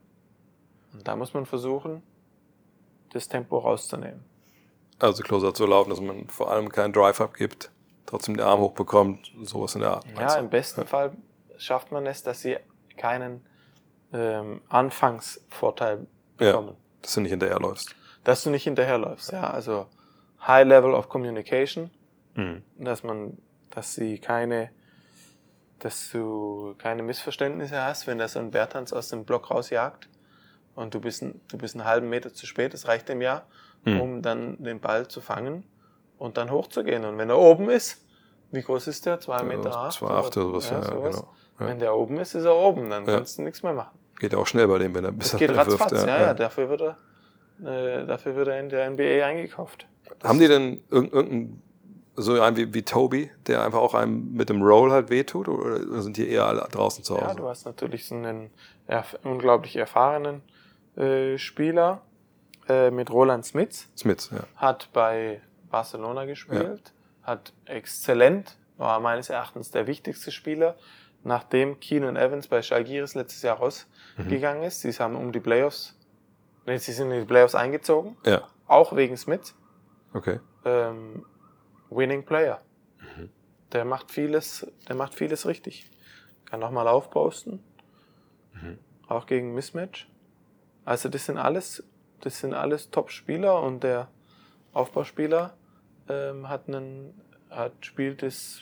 Und da muss man versuchen, das Tempo rauszunehmen. Also Closer zu laufen, dass man vor allem keinen Drive abgibt, trotzdem den Arm hochbekommt, sowas in der Art. Ja, im besten Fall schafft man es, dass sie keinen ähm, Anfangsvorteil Ja, bekommen. Dass du nicht hinterherläufst. Dass du nicht hinterherläufst. Ja, also High Level of Communication, Mhm. dass man, dass sie keine, dass du keine Missverständnisse hast, wenn da so ein Bertans aus dem Block rausjagt und du bist, du bist einen halben Meter zu spät, das reicht dem ja, Mhm. um dann den Ball zu fangen und dann hochzugehen. Und wenn er oben ist, wie groß ist der? Zwei Meter acht? zwei acht oder sowas, ja, sowas. genau. Ja. Wenn der oben ist, ist er oben, dann Ja. kannst du nichts mehr machen. Geht auch schnell bei dem, wenn er bis geht ratzfatz, ja, ja, dafür wird er, äh, dafür wird er in der NBA eingekauft. Haben die denn irg- irgendeinen, so einen wie, wie Toby, der einfach auch einem mit dem Roll halt wehtut, oder sind die eher alle draußen zu Ja, Hause? du hast natürlich so einen erf unglaublich erfahrenen äh, Spieler äh, mit Roland Smits, Smith, ja. hat bei Barcelona gespielt, hat exzellent, war meines Erachtens der wichtigste Spieler, nachdem Keenan Evans bei Schalgiris letztes Jahr rausgegangen ist. Sie haben um die Playoffs, nee, sie sind in die Playoffs eingezogen, Ja, auch wegen Smits. okay. ähm, Winning Player. Der macht vieles, der macht vieles richtig. Kann nochmal aufposten. Auch gegen Mismatch. Also das sind alles, das sind alles Top-Spieler und der Aufbauspieler ähm, hat einen, hat, spielt das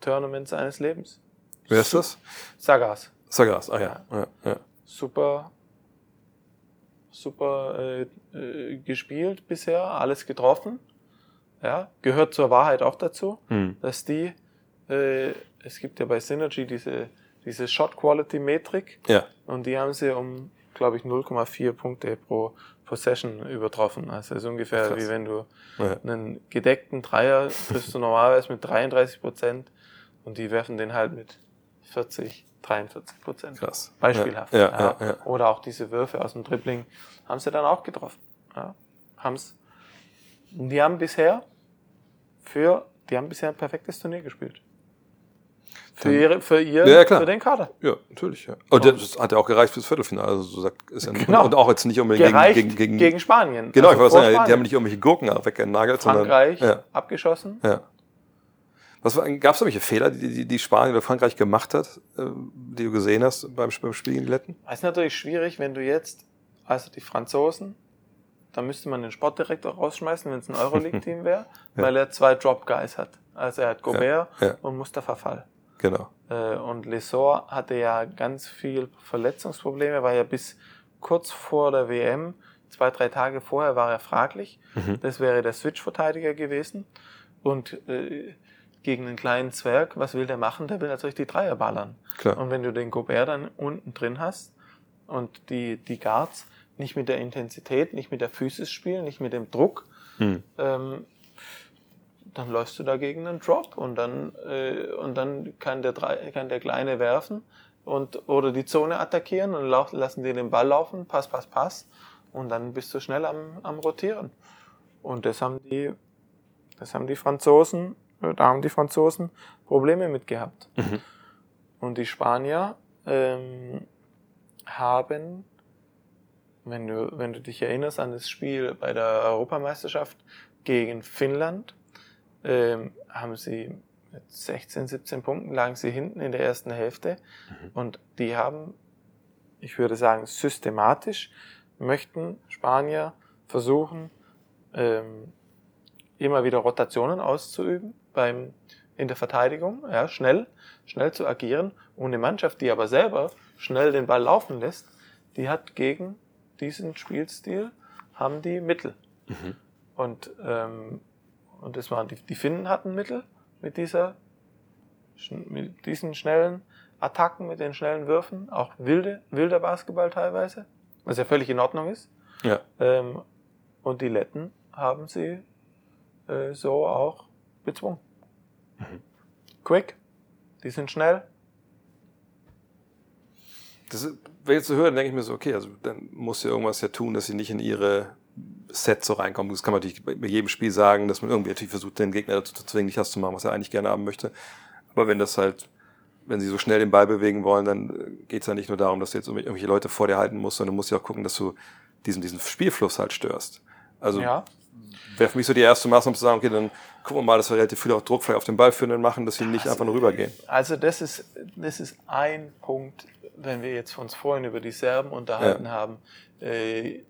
Tournament seines Lebens. Wer ist das? Sagas. Sagas, ah ja. ja, ja. super, super äh, äh, gespielt bisher, alles getroffen. Ja, gehört zur Wahrheit auch dazu, Hm. dass die, äh, es gibt ja bei Synergy diese, diese Shot-Quality-Metrik Ja, und die haben sie um, glaube ich, 0,4 Punkte pro Possession übertroffen. Also ist ungefähr Krass. wie wenn du ja. einen gedeckten Dreier triffst du normalerweise mit 33 Prozent und die werfen den halt mit 40, 43 Prozent. krass. Beispielhaft. Ja, ja, ja. Oder auch diese Würfe aus dem Dribbling haben sie dann auch getroffen. Ja. Haben's. Die haben bisher für, die haben bisher ein perfektes Turnier gespielt. Für, ihre, für, ihr, Ja, für den Kader. Ja, natürlich. Ja. Und das hat ja auch gereicht fürs Viertelfinale. Also so sagt, ist ja Genau. Und auch jetzt nicht unbedingt gegen, gegen, gegen, gegen Spanien. Genau, ich Also wollte vor sagen, die haben Spanien. nicht irgendwelche Gurken weggenagelt, sondern. Frankreich Ja, abgeschossen. ja. Was gab es irgendwelche Fehler, die, die, die Spanien oder Frankreich gemacht hat, äh, die du gesehen hast beim, beim Spiel gegen die Letten? Es ist natürlich schwierig, wenn du jetzt, also die Franzosen, da müsste man den Sportdirektor rausschmeißen, wenn es ein Euroleague-Team [laughs] wäre, weil er zwei Drop-Guys hat. Also er hat Gobert Ja, ja. und Mustafa Fall. Genau. Äh, Und Lesor hatte ja ganz viel Verletzungsprobleme, war ja bis kurz vor der WM, zwei, drei Tage vorher war er fraglich. Mhm. Das wäre der Switch-Verteidiger gewesen. Und äh, gegen einen kleinen Zwerg, was will der machen? Der will natürlich die Dreier ballern. Klar. Und wenn du den Gobert dann unten drin hast und die, die Guards, nicht mit der Intensität, nicht mit der Physis spielen, nicht mit dem Druck, Hm. ähm, dann läufst du dagegen einen Drop und dann, äh, und dann kann, der drei, kann der Kleine werfen und, oder die Zone attackieren und lau- lassen die den Ball laufen, Pass, Pass, Pass und dann bist du schnell am, am Rotieren. Und das haben die, das haben die Franzosen, da haben die Franzosen Probleme mit gehabt. Und die Spanier ähm, haben, wenn du, wenn du dich erinnerst an das Spiel bei der Europameisterschaft gegen Finnland, ähm, haben sie mit 16, 17 Punkten lagen sie hinten in der ersten Hälfte. Und die haben, ich würde sagen, systematisch möchten Spanier versuchen, ähm, immer wieder Rotationen auszuüben beim, in der Verteidigung, ja, schnell, schnell zu agieren. Und eine Mannschaft, die aber selber schnell den Ball laufen lässt, die hat gegen diesen Spielstil, haben die Mittel. Und, ähm, und das waren die, die Finnen hatten Mittel mit dieser, mit diesen schnellen Attacken, mit den schnellen Würfen, auch wilde, wilder Basketball teilweise, was ja völlig in Ordnung ist. Ja. Ähm, und die Letten haben sie äh, so auch bezwungen. Quick, die sind schnell. Das ist, wenn ich jetzt so höre, dann denke ich mir so, okay, also dann muss ja irgendwas ja tun, dass sie nicht in ihre Sets so reinkommen. Das kann man natürlich bei bei jedem Spiel sagen, dass man irgendwie natürlich versucht, den Gegner dazu zu zwingen, nicht das zu machen, was er eigentlich gerne haben möchte. Aber wenn das halt, wenn sie so schnell den Ball bewegen wollen, dann geht es ja nicht nur darum, dass du jetzt irgendwelche Leute vor dir halten musst, sondern du musst ja auch gucken, dass du diesen, diesen Spielfluss halt störst. Also Ja. wäre für mich so die erste Maßnahme zu sagen, okay, dann gucken wir mal, dass wir relativ viel auch Druck vielleicht auf den Ball führen machen, dass sie nicht einfach nur rübergehen. Also das ist, das ist ein Punkt, wenn wir jetzt uns vorhin über die Serben unterhalten Ja. haben. Äh,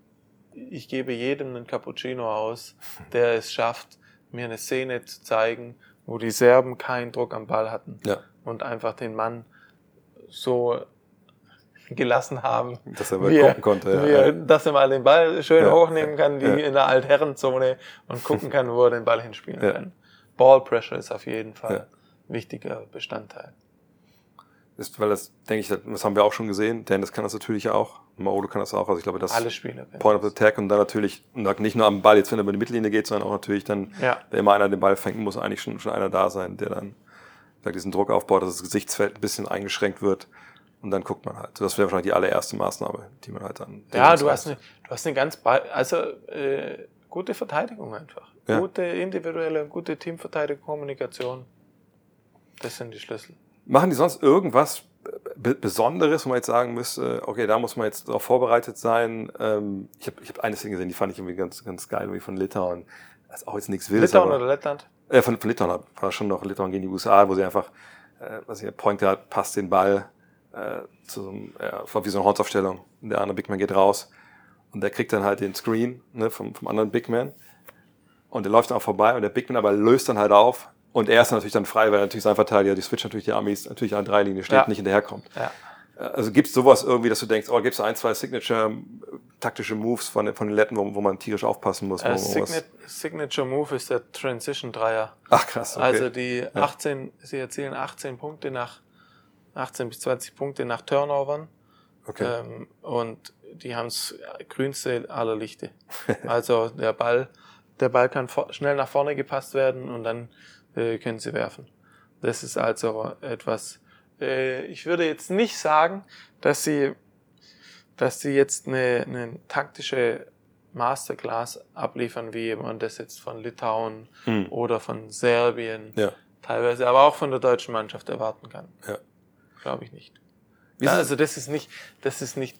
ich gebe jedem einen Cappuccino aus, der es schafft, mir eine Szene zu zeigen, wo die Serben keinen Druck am Ball hatten Ja. und einfach den Mann so gelassen haben, Dass er mal wie er, gucken konnte. Ja. wie er, dass er mal den Ball schön Ja. hochnehmen kann, wie Ja. in der Altherrenzone und gucken kann, wo er den Ball hinspielen kann. Ball Pressure ist auf jeden Fall ein wichtiger Bestandteil. Ist, weil das, denke ich, das haben wir auch schon gesehen. Dennis kann das natürlich auch. Maodo kann das auch. Also ich glaube, das Alle Spieler. Point of Attack und dann natürlich, nicht nur am Ball, jetzt wenn er über die Mittellinie geht, sondern auch natürlich dann, Ja. wenn immer einer den Ball fängt, muss eigentlich schon, schon einer da sein, der dann diesen Druck aufbaut, dass das Gesichtsfeld ein bisschen eingeschränkt wird. Und dann guckt man halt. Das wäre wahrscheinlich die allererste Maßnahme, die man halt dann. Ja, du hast, eine, du hast eine ganz, also äh, gute Verteidigung einfach. Ja. Gute individuelle, gute Teamverteidigung, Kommunikation. Das sind die Schlüssel. Machen die sonst irgendwas Be Besonderes, wo man jetzt sagen müsste, okay, da muss man jetzt darauf vorbereitet sein? Ähm, ich habe ich hab eine Szene gesehen, die fand ich irgendwie ganz, ganz geil, irgendwie von Litauen. Das ist auch jetzt nichts Wildes. Litauen aber- oder Lettland? Äh, von, von Litauen war schon noch Litauen gegen die USA, wo sie einfach, äh, was ich, Point Guard passt den Ball äh, zu so einem, ja, wie so eine Hornsaufstellung. Der andere Big Man geht raus und der kriegt dann halt den Screen ne, vom, vom anderen Big Man und der läuft dann auch vorbei und der Big Man aber löst dann halt auf und er ist natürlich dann frei, weil natürlich sein Verteidiger, die Switch natürlich die Amis natürlich an drei Linien steht, Ja. nicht hinterherkommt. Ja. Also gibt es sowas irgendwie, dass du denkst, oh, gibt es ein, zwei Signature äh, taktische Moves von, den- von den Letten, wo, wo man tierisch aufpassen muss? Äh, Signa Signature Move ist der Transition Dreier. Ach krass, okay. Also die 18, sie erzielen 18 Punkte nach 18 bis 20 Punkte nach Turnovern. okay. Ähm, und die haben das grünste aller Lichte. [laughs] Also der Ball, der Ball kann schnell nach vorne gepasst werden und dann äh, können sie werfen. Das ist also etwas. Äh, ich würde jetzt nicht sagen, dass sie, dass sie jetzt eine, eine taktische Masterclass abliefern, wie man das jetzt von Litauen Hm. oder von Serbien Ja. teilweise, aber auch von der deutschen Mannschaft erwarten kann. Ja. Glaube ich nicht. Ja, also das ist nicht, das ist nicht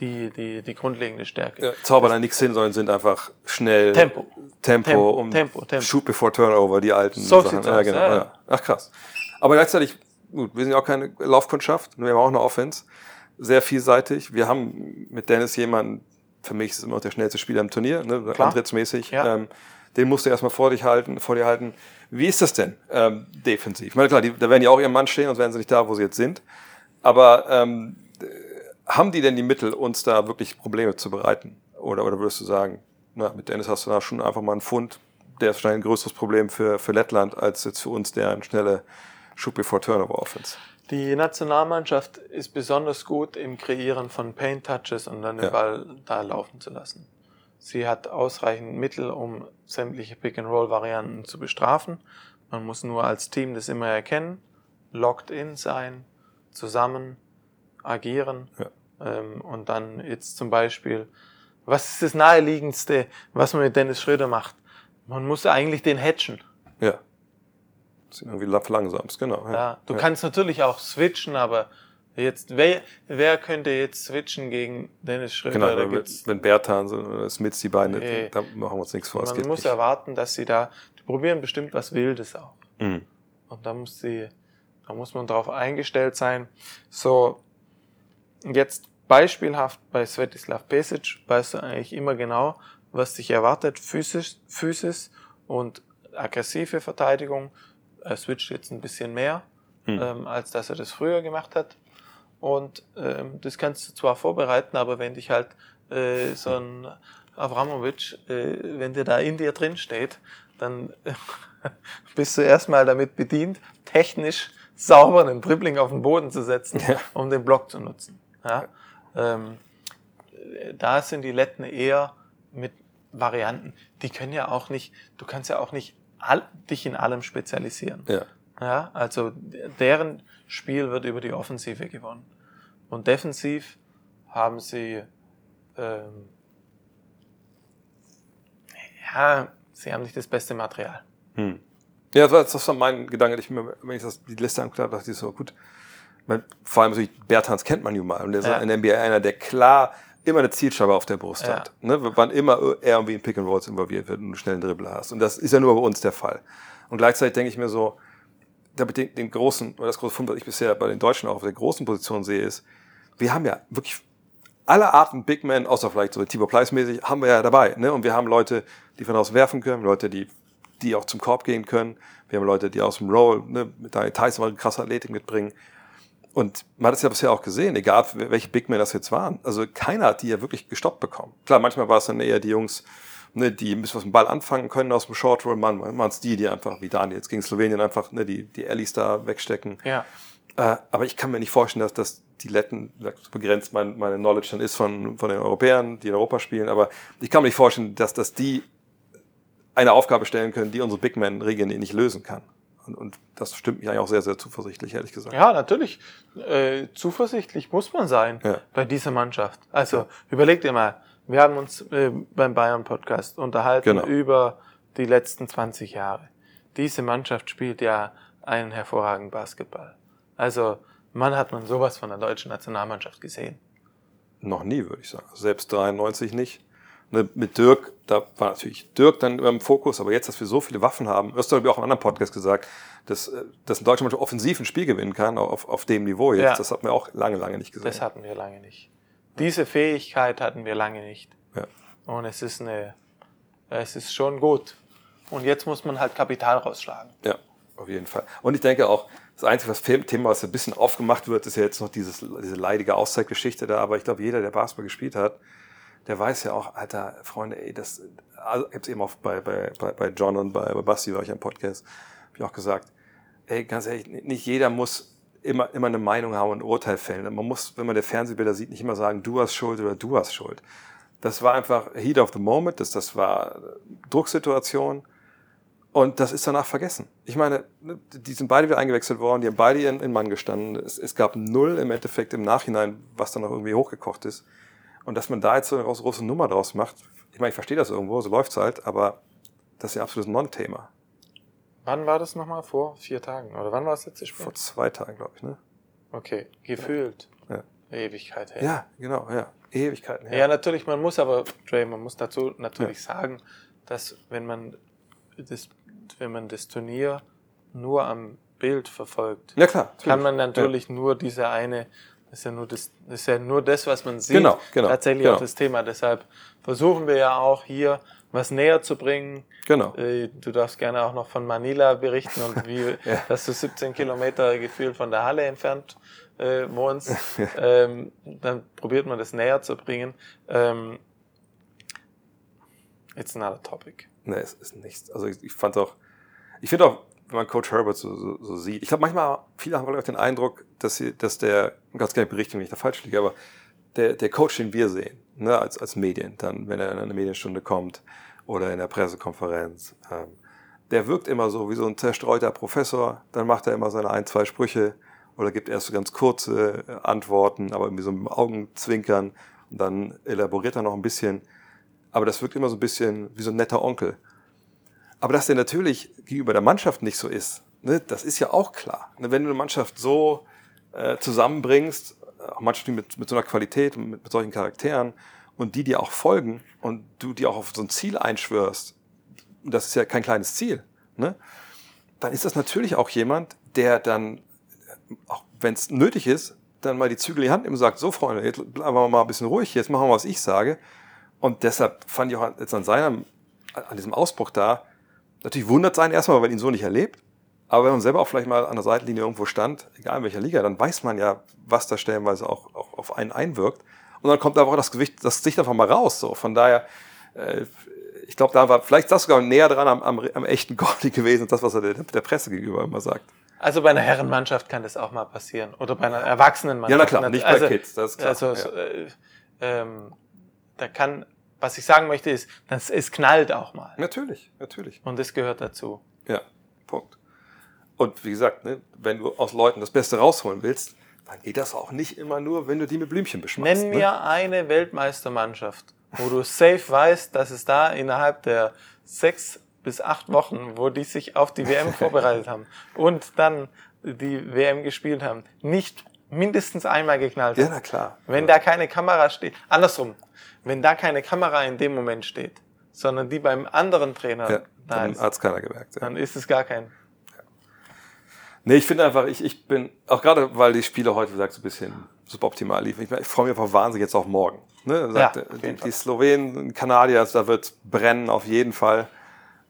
die, die, die grundlegende Stärke. Ja, nichts hin, sondern sind einfach schnell. Tempo. Tempo, Tempo, um Tempo, Tempo. Shoot before Turnover, die alten So Sachen. Ja, genau. ja. Ach krass. Aber gleichzeitig, gut, wir sind ja auch keine Laufkundschaft, wir haben auch eine Offense. Sehr vielseitig. Wir haben mit Dennis jemanden, für mich ist es immer noch der schnellste Spieler im Turnier, ne, antrittsmäßig. Ja. Ähm, den musst du erstmal vor dich halten, vor dir halten. Wie ist das denn ähm, defensiv? Ich meine, klar, die, da werden ja auch ihren Mann stehen, sonst wären sie nicht da, wo sie jetzt sind. Aber ähm, haben die denn die Mittel, uns da wirklich Probleme zu bereiten? Oder, oder würdest du sagen, na, mit Dennis hast du da schon einfach mal einen Fund, der ist wahrscheinlich ein größeres Problem für, für Lettland als jetzt für uns, der eine schnelle Shoot before Turnover Offense. Die Nationalmannschaft ist besonders gut im Kreieren von Paint Touches und dann den Ja. Ball da laufen zu lassen. Sie hat ausreichend Mittel, um sämtliche Pick-and-Roll-Varianten zu bestrafen. Man muss nur als Team das immer erkennen, locked in sein, zusammen agieren Ja. ähm, und dann jetzt zum Beispiel, was ist das naheliegendste, was man mit Dennis Schröder macht? Man muss eigentlich den hatchen. Ja. Sind irgendwie la- verlangsamst, genau. Ja. Ja, du ja. kannst natürlich auch switchen, aber jetzt, wer, wer könnte jetzt switchen gegen Dennis Schröder? Genau, wenn, wenn Bertan oder Smith die beiden, Nee. da machen wir uns nichts vor. man muss nicht. erwarten, dass sie da, die probieren bestimmt was Wildes auch. Mhm. Und da muss sie, da muss man drauf eingestellt sein. So, jetzt beispielhaft bei Svetislav Pesic weißt du eigentlich immer genau, was dich erwartet. Physisch, Physis und aggressive Verteidigung. Er switcht jetzt ein bisschen mehr, ähm, als dass er das früher gemacht hat. Und ähm, das kannst du zwar vorbereiten, aber wenn dich halt äh, so ein Avramovic, äh, wenn der da in dir drin steht, dann [laughs] bist du erstmal damit bedient, technisch sauber einen Dribbling auf den Boden zu setzen, Ja. um den Block zu nutzen. Ja? Ähm, äh, da sind die Letten eher mit Varianten. Die können ja auch nicht, du kannst ja auch nicht all, dich in allem spezialisieren. Ja. Ja, also deren Spiel wird über die Offensive gewonnen. Und defensiv haben sie, ähm, ja, sie haben nicht das beste Material. Hm. Ja, das war, das war mein Gedanke, ich wenn ich das, die Liste angeguckt habe, dachte ich so, gut. Man, vor allem natürlich, Bertans kennt man nun mal. Und der ist Ja. in der NBA einer, der klar immer eine Zielscheibe auf der Brust Ja. hat. Ne? Wann immer er irgendwie in Pick and Rolls involviert wird und einen schnellen Dribbler hast. Und das ist ja nur bei uns der Fall. Und gleichzeitig denke ich mir so, damit den, den großen, oder das große Fund, was ich bisher bei den Deutschen auch auf der großen Position sehe, ist, wir haben ja wirklich alle Arten Big Men, außer vielleicht so Tibor Pleiss mäßig, haben wir ja dabei. Ne? Und wir haben Leute, die von außen werfen können, Leute, die, die auch zum Korb gehen können. Wir haben Leute, die aus dem Roll, ne, mit Daniel Tyson mal eine krasse Athletik mitbringen. Und man hat es ja bisher auch gesehen, egal welche Big Men das jetzt waren. Also keiner hat die ja wirklich gestoppt bekommen. Klar, manchmal war es dann eher die Jungs, ne, die ein bisschen was mit dem Ball anfangen können aus dem Short Roll. Man, man es die, die einfach, wie Daniel jetzt gegen Slowenien einfach ne, die, die Allies da wegstecken. Ja. Äh, aber ich kann mir nicht vorstellen, dass das die Letten, begrenzt mein, meine Knowledge dann ist von, von den Europäern, die in Europa spielen, aber ich kann mir nicht vorstellen, dass, dass die eine Aufgabe stellen können, die unsere Big Men-Regeln nicht lösen kann. Und, und das stimmt mich eigentlich auch sehr, sehr zuversichtlich, ehrlich gesagt. Ja, natürlich. Äh, zuversichtlich muss man sein Ja. bei dieser Mannschaft. Also überleg dir mal, wir haben uns äh, beim Bayern-Podcast unterhalten Genau. über die letzten 20 Jahre. Diese Mannschaft spielt ja einen hervorragenden Basketball. Also man hat man sowas von der deutschen Nationalmannschaft gesehen. Noch nie, würde ich sagen. Selbst 93 nicht. Ne, mit Dirk, da war natürlich Dirk dann im Fokus, aber jetzt, dass wir so viele Waffen haben, hast du glaube ich auch im anderen Podcast gesagt, dass, äh, dass ein deutscher Mannschaft offensiv ein Spiel gewinnen kann, auf, auf dem Niveau jetzt. Ja. Das hat man auch lange, lange nicht gesehen. Das hatten wir lange nicht. Diese Fähigkeit hatten wir lange nicht. Ja. Und es ist eine, es ist schon gut. Und jetzt muss man halt Kapital rausschlagen. Ja, auf jeden Fall. Und ich denke auch, das einzige was Thema, was ein bisschen aufgemacht wird, ist ja jetzt noch dieses, diese leidige Auszeitgeschichte da. Aber ich glaube, jeder, der Basketball gespielt hat, der weiß ja auch, alter Freunde, ey, das, also ich habe es eben auch bei, bei, bei, John und bei, bei Basti war ich am Podcast, habe ich auch gesagt, ey, ganz ehrlich, nicht jeder muss immer, immer eine Meinung haben und ein Urteil fällen. Man muss, wenn man der Fernsehbilder sieht, nicht immer sagen, du hast Schuld oder du hast Schuld. Das war einfach Heat of the Moment, das, das war Drucksituation. Und das ist danach vergessen. Ich meine, ne, die sind beide wieder eingewechselt worden, die haben beide ihren, ihren Mann gestanden. Es, es gab null im Endeffekt im Nachhinein, was dann noch irgendwie hochgekocht ist. Und dass man da jetzt so eine große, Nummer draus macht, ich meine, ich verstehe das irgendwo, so läuft's halt, aber das ist ja absolutes Non-Thema. Wann war das nochmal? Vor vier Tagen? Oder wann war das letzte Spiel? Vor zwei Tagen, glaube ich, ne? Okay, gefühlt. Ja. Ewigkeit her. Ja, genau, ja. Ewigkeiten her. Ja, natürlich, man muss aber, Dre, man muss dazu natürlich sagen, dass wenn man das, wenn man das Turnier nur am Bild verfolgt, Ja, klar. kann man natürlich nur diese eine, das ist ja nur das, das ist ja nur das, was man sieht, Genau, genau, tatsächlich genau. auch das Thema. Deshalb versuchen wir ja auch hier was näher zu bringen. Genau. Äh, Du darfst gerne auch noch von Manila berichten und wie, [laughs] Ja. dass du 17 Kilometer gefühlt von der Halle entfernt äh, wohnst. [laughs] ähm, dann probiert man das näher zu bringen. Ähm, it's not a topic. Nee, es ist nichts. Also ich, ich fand auch, ich finde auch, wenn man Coach Herbert so, so, so sieht. Ich glaube, manchmal, viele haben vielleicht den Eindruck, dass, sie, dass der, ganz gerne berichten, wenn ich da falsch liege, aber der, der Coach, den wir sehen, ne, als, als Medien, dann, wenn er in eine Medienstunde kommt oder in der Pressekonferenz, ähm, der wirkt immer so wie so ein zerstreuter Professor, dann macht er immer seine ein, zwei Sprüche oder gibt erst so ganz kurze äh, Antworten, aber irgendwie so mit dem Augenzwinkern und dann elaboriert er noch ein bisschen. Aber das wirkt immer so ein bisschen wie so ein netter Onkel. Aber dass der natürlich gegenüber der Mannschaft nicht so ist, ne, das ist ja auch klar. Ne, wenn du eine Mannschaft so äh, zusammenbringst, auch Mannschaften mit, mit so einer Qualität und mit, mit solchen Charakteren und die dir auch folgen und du die auch auf so ein Ziel einschwörst, und das ist ja kein kleines Ziel, ne, dann ist das natürlich auch jemand, der dann, auch wenn es nötig ist, dann mal die Zügel in die Hand nimmt und sagt, so Freunde, jetzt bleiben wir mal ein bisschen ruhig, jetzt machen wir, was ich sage. Und deshalb fand ich auch jetzt an seinem, an diesem Ausbruch da, natürlich wundert sein erstmal, weil ihn so nicht erlebt. Aber wenn man selber auch vielleicht mal an der Seitenlinie irgendwo stand, egal in welcher Liga, dann weiß man ja, was da stellenweise auch, auch auf einen einwirkt. Und dann kommt einfach das Gewicht, das Gesicht einfach mal raus. So. Von daher, äh, ich glaube, da war vielleicht das sogar näher dran am, am, am echten Gordy gewesen, das, was er der, der Presse gegenüber immer sagt. Also bei einer Herrenmannschaft kann das auch mal passieren. Oder bei einer Erwachsenenmannschaft. Ja, na klar, nicht also, bei Kids, das ist klar. Also, ja. äh, ähm, da kann, was ich sagen möchte, ist, das, es knallt auch mal. Natürlich, natürlich. Und das gehört dazu. Ja, Punkt. Und wie gesagt, ne, wenn du aus Leuten das Beste rausholen willst, dann geht das auch nicht immer nur, wenn du die mit Blümchen beschmeißt. Nenn ne? mir eine Weltmeistermannschaft, wo du safe weißt, dass es da innerhalb der sechs bis acht Wochen, wo die sich auf die WM [laughs] vorbereitet haben und dann die WM gespielt haben, nicht mindestens einmal geknallt Ja, hat. na klar. Wenn da keine Kamera steht, andersrum, wenn da keine Kamera in dem Moment steht, sondern die beim anderen Trainer Ja, da dann ist, hat es keiner gemerkt. Ja. dann ist es gar kein. Nee, ich finde einfach, ich, ich bin, auch gerade weil die Spiele heute, wie gesagt, so ein bisschen suboptimal liefen, ich, ich freue mich einfach wahnsinnig jetzt auf morgen. Ne? Sagt, Ja, die, die. Slowenen, Kanadier, da wird brennen auf jeden Fall.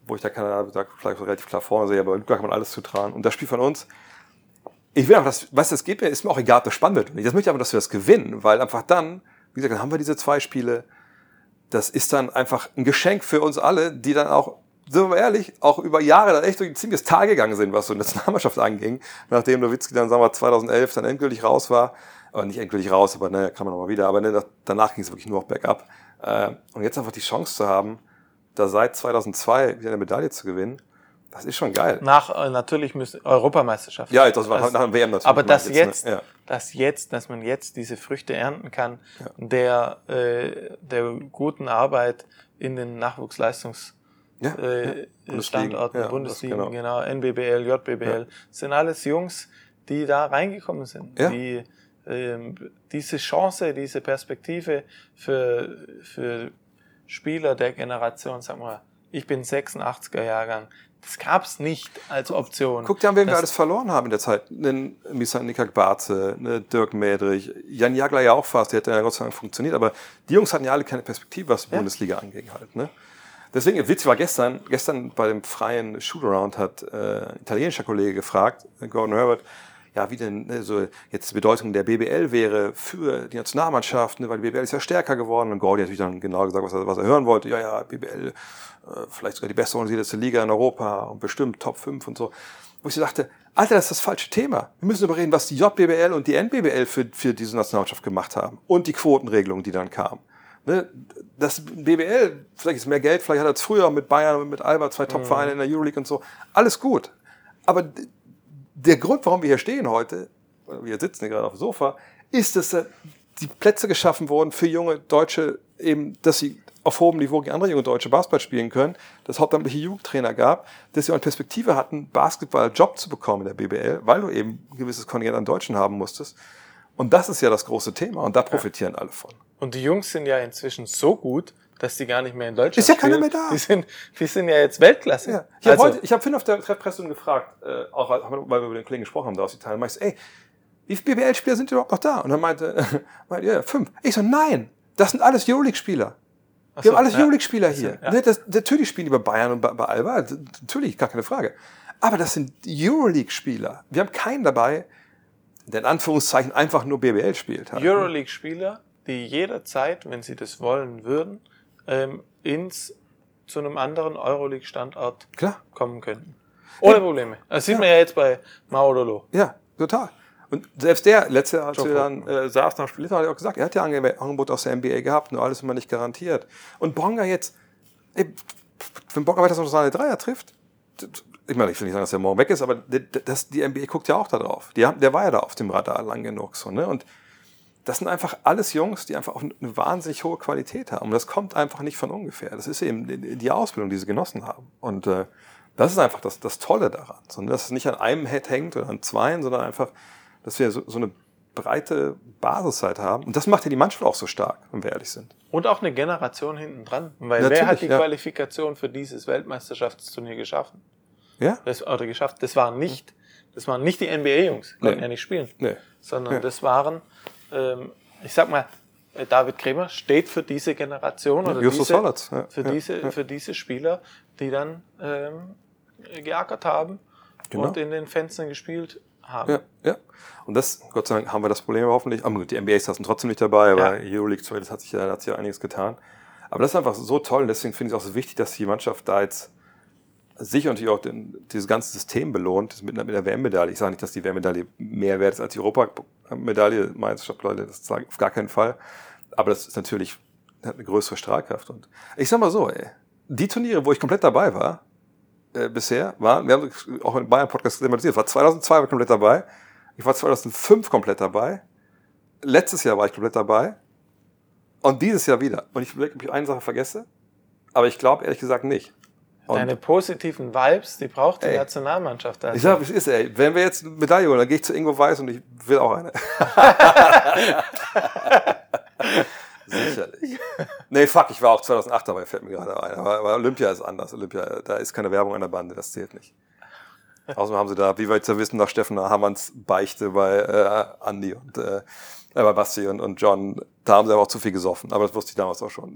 Wo ich da Kanada, gesagt, vielleicht relativ klar vorne sehe, aber Luca kann man alles zutrauen. Und das Spiel von uns, ich will einfach, das, weißt du, das geht mir, ist mir auch egal, ob das spannend wird nicht. Das möchte ich aber, dass wir das gewinnen, weil einfach dann, wie gesagt, dann haben wir diese zwei Spiele. Das ist dann einfach ein Geschenk für uns alle, die dann auch, sind wir ehrlich, auch über Jahre dann echt durch ein ziemliches Tal gegangen sind, was so eine Nationalmannschaft anging, nachdem Nowitzki dann, sagen wir, 2011 dann endgültig raus war. Aber nicht endgültig raus, aber ne, kann man nochmal wieder. Aber ne, danach ging es wirklich nur noch bergab. Äh, und jetzt einfach die Chance zu haben, da seit 2002 wieder eine Medaille zu gewinnen, das ist schon geil. Nach äh, natürlich müssen Europameisterschaft. Ja, das war Das- nach dem WM natürlich. Aber das meine ich jetzt, ne? Ja. dass jetzt, dass man jetzt diese Früchte ernten kann, der, äh, der guten Arbeit in den Nachwuchsleistungs Ja, äh, ja. Standorten, ja, das Bundesligen, genau. genau. NBBL, JBBL, sind alles Jungs, die da reingekommen sind, Ja. die ähm, diese Chance, diese Perspektive für, für Spieler der Generation, sag mal, ich bin 86er Jahrgang, das gab's nicht als Option. Guck dir an, wen wir alles verloren haben in der Zeit. Einen Misa Nikak Barze, ne Dirk Mädrich, Jan Jagler ja auch fast, der hat ja Gott sei Dank funktioniert, aber die Jungs hatten ja alle keine Perspektive, was die Bundesliga anging halt. Ne? Deswegen, witzig war gestern, gestern bei dem freien Shootaround hat äh, ein italienischer Kollege gefragt, äh, Gordon Herbert, ja, wie denn ne, so jetzt die Bedeutung der BBL wäre für die Nationalmannschaft, ne, weil die BBL ist ja stärker geworden. Und Gordy hat natürlich dann genau gesagt, was er, was er hören wollte. Ja, ja, BBL, äh, vielleicht sogar die beste organisierteste Liga in Europa und bestimmt Top 5 und so. Wo ich so dachte, Alter, das ist das falsche Thema. Wir müssen darüber reden, was die JBBL und die NBBL für, für diese Nationalmannschaft gemacht haben. Und die Quotenregelung, die dann kam. Ne? Das BBL, vielleicht ist mehr Geld, vielleicht hat er es früher mit Bayern und mit Alba zwei Top-Vereine in der Euroleague und so. Alles gut. Aber der Grund, warum wir hier stehen heute, wir sitzen hier gerade auf dem Sofa, ist, dass äh, die Plätze geschaffen wurden für junge Deutsche, eben, dass sie auf hohem Niveau gegen andere junge Deutsche Basketball spielen können, dass es hauptamtliche Jugendtrainer gab, dass sie auch eine Perspektive hatten, Basketball-Job zu bekommen in der BBL, weil du eben ein gewisses Kontingent an Deutschen haben musstest. Und das ist ja das große Thema und da profitieren alle von. Und die Jungs sind ja inzwischen so gut, dass die gar nicht mehr in Deutschland Ist ja keiner mehr da. Die sind, die sind ja jetzt Weltklasse. Ja. Ich habe Also, heute, ich habe Finn auf der Treffpressung gefragt, äh, auch weil wir über den Kollegen gesprochen haben da aus Italien, meinte ey, wie viele BBL-Spieler sind überhaupt noch da? Und dann meinte, [laughs] meinte ja, fünf. Ich so, nein, das sind alles Euroleague-Spieler. Wir so, haben alles ja. Euroleague-Spieler hier. Ja. Ne, das, natürlich spielen die bei Bayern und bei, bei Alba, natürlich, gar keine Frage. Aber das sind Euroleague-Spieler. Wir haben keinen dabei, in Anführungszeichen einfach nur BBL spielt. Halt. Euroleague-Spieler, die jederzeit, wenn sie das wollen würden, ähm, ins, zu einem anderen Euroleague-Standort kommen könnten. Ohne Probleme. Das sieht man ja jetzt bei Maudolo. Ja, total. Und selbst der, letzte als wir dann äh, saßen am Spiel, hat er auch gesagt, er hat ja Ange- Angebot aus der NBA gehabt, nur alles immer nicht garantiert. Und Bonga jetzt, ey, wenn Bonga weiter noch seine Dreier trifft, ich meine, ich will nicht sagen, dass er morgen weg ist, aber das, die NBA guckt ja auch da drauf. Die der war ja da auf dem Radar lang genug. So, ne? Und das sind einfach alles Jungs, die einfach auch eine wahnsinnig hohe Qualität haben. Und das kommt einfach nicht von ungefähr. Das ist eben die- die Ausbildung, die sie genossen haben. Und äh, das ist einfach das, das Tolle daran. So, ne? dass es nicht an einem Head hängt oder an zweien, sondern einfach, dass wir so, so eine breite Basiszeit haben. Und das macht ja die Mannschaft auch so stark, wenn wir ehrlich sind. Und auch eine Generation hinten dran. Weil Natürlich, wer hat die ja. Qualifikation für dieses Weltmeisterschaftsturnier geschaffen? Ja? Das, oder geschafft. Das waren nicht, das waren nicht die NBA-Jungs, die konnten Nee. ja nicht spielen. Nee. Sondern Ja. das waren, ähm, ich sag mal, äh, David Kremer steht für diese Generation oder Justus diese, ja. für, Ja, diese, ja. für diese Spieler, die dann ähm, geackert haben Genau. und in den Fenstern gespielt haben. Ja, ja. Und das, Gott sei Dank, haben wir das Problem hoffentlich. Aber gut, die NBA saßen trotzdem nicht dabei, weil Euroleague 2, das hat sich ja, da hat sich ja einiges getan. Aber das ist einfach so toll und deswegen finde ich es auch so wichtig, dass die Mannschaft da jetzt sich und natürlich auch den, dieses ganze System belohnt mit, mit der WM-Medaille. Ich sage nicht, dass die WM-Medaille mehr wert ist als die Europamedaille, Meisterschaft, Leute, das sage auf gar keinen Fall. Aber das ist natürlich, hat eine größere Strahlkraft. Und ich sag mal so, ey, die Turniere, wo ich komplett dabei war, äh, bisher waren, wir haben auch im Bayern-Podcast thematisiert, war 2002 war komplett dabei, ich war 2005 komplett dabei, letztes Jahr war ich komplett dabei und dieses Jahr wieder. Und ich überlege, ob ich eine Sache vergesse, aber ich glaube ehrlich gesagt nicht. Und Deine positiven Vibes, die braucht die Ey. Nationalmannschaft. Also. ich sag, es ist, ey. Wenn wir jetzt eine Medaille holen, dann gehe ich zu Ingo Weiß und ich will auch eine. [laughs] Sicherlich. Nee, fuck, ich war auch 2008 dabei, fällt mir gerade ein. Aber, aber Olympia ist anders. Olympia, da ist keine Werbung an der Bande, das zählt nicht. Außerdem haben sie da, wie wir jetzt ja wissen, nach Steffen Hammerns Beichte bei äh, Andy und äh, bei Basti und, und John, da haben sie aber auch zu viel gesoffen. Aber das wusste ich damals auch schon.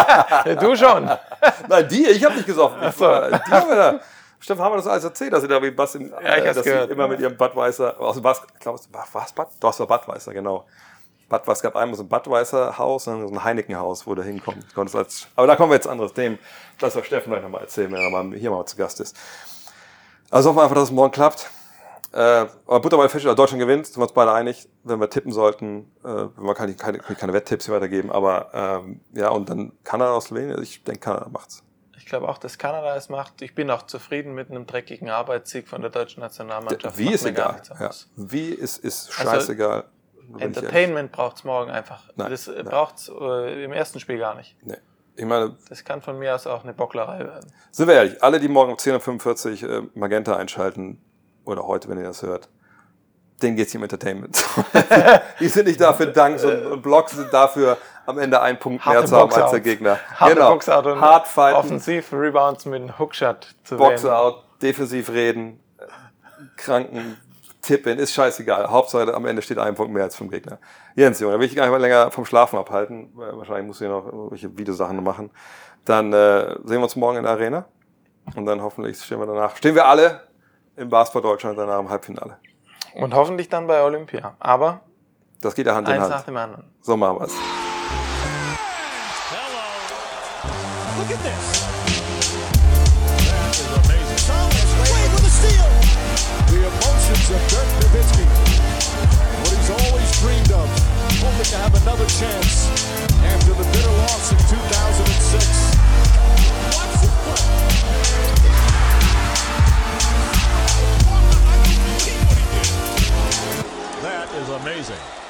[laughs] du schon. [laughs] Nein, die, ich habe nicht gesoffen. Ich war, die haben wir da. Steffen haben wir das alles erzählt, dass sie da wie Basti, ich äh, dass gehört. immer mit ihrem Budweiser, aus dem Bas, ich glaube, es war was Bad? Doch, es war Budweiser, genau. Budweiser, es gab einmal so ein Budweiser-Haus und dann so ein Heineken-Haus, wo du hinkommen konntest. Als, aber da kommen wir jetzt anderes Themen. Das soll Steffen gleich nochmal erzählen, wenn er mal hier mal zu Gast ist. Also hoffen wir einfach, dass es morgen klappt. Äh, aber Butter bei Fische, Deutschland gewinnt, sind wir uns beide einig, wenn wir tippen sollten. Äh, wir kann keine, keine, keine Wetttipps hier weitergeben, aber ähm, ja, und dann Kanada aus Slowenien, ich denke, Kanada macht's. Ich glaube auch, dass Kanada es macht. Ich bin auch zufrieden mit einem dreckigen Arbeitssieg von der deutschen Nationalmannschaft. Wie ist egal. Ja. Wie ist, ist Also, scheißegal. Ehrlich. Entertainment braucht es morgen einfach. Nein, das nein. braucht es äh, im ersten Spiel gar nicht. Nee. Ich meine, Das kann von mir aus auch eine Bocklerei werden. sind wir ehrlich, alle, die morgen um 10.45 Uhr äh, Magenta einschalten, oder heute, wenn ihr das hört, denen geht's hier um Entertainment. [laughs] die sind nicht dafür Danks und, und Blocks sind dafür, am Ende einen Punkt mehr Harte zu haben als der Gegner. Harte genau. Boxout und Hart fighten, offensiv Rebounds mit einem Hookshot zu Box wählen. out, defensiv reden, äh, Kranken, tippen, ist scheißegal. Hauptsache am Ende steht ein Punkt mehr als vom Gegner. Jens, Junge, da will ich gar nicht mal länger vom Schlafen abhalten. weil Wahrscheinlich muss ich noch irgendwelche Videosachen machen. Dann äh, sehen wir uns morgen in der Arena. Und dann hoffentlich stehen wir danach. Stehen wir alle im Basketball Deutschland danach im Halbfinale. Und hoffentlich dann bei Olympia. Aber das geht ja Hand in Hand. Eins nach dem anderen. So machen wir es. Look after the bitter loss in 2006. is amazing.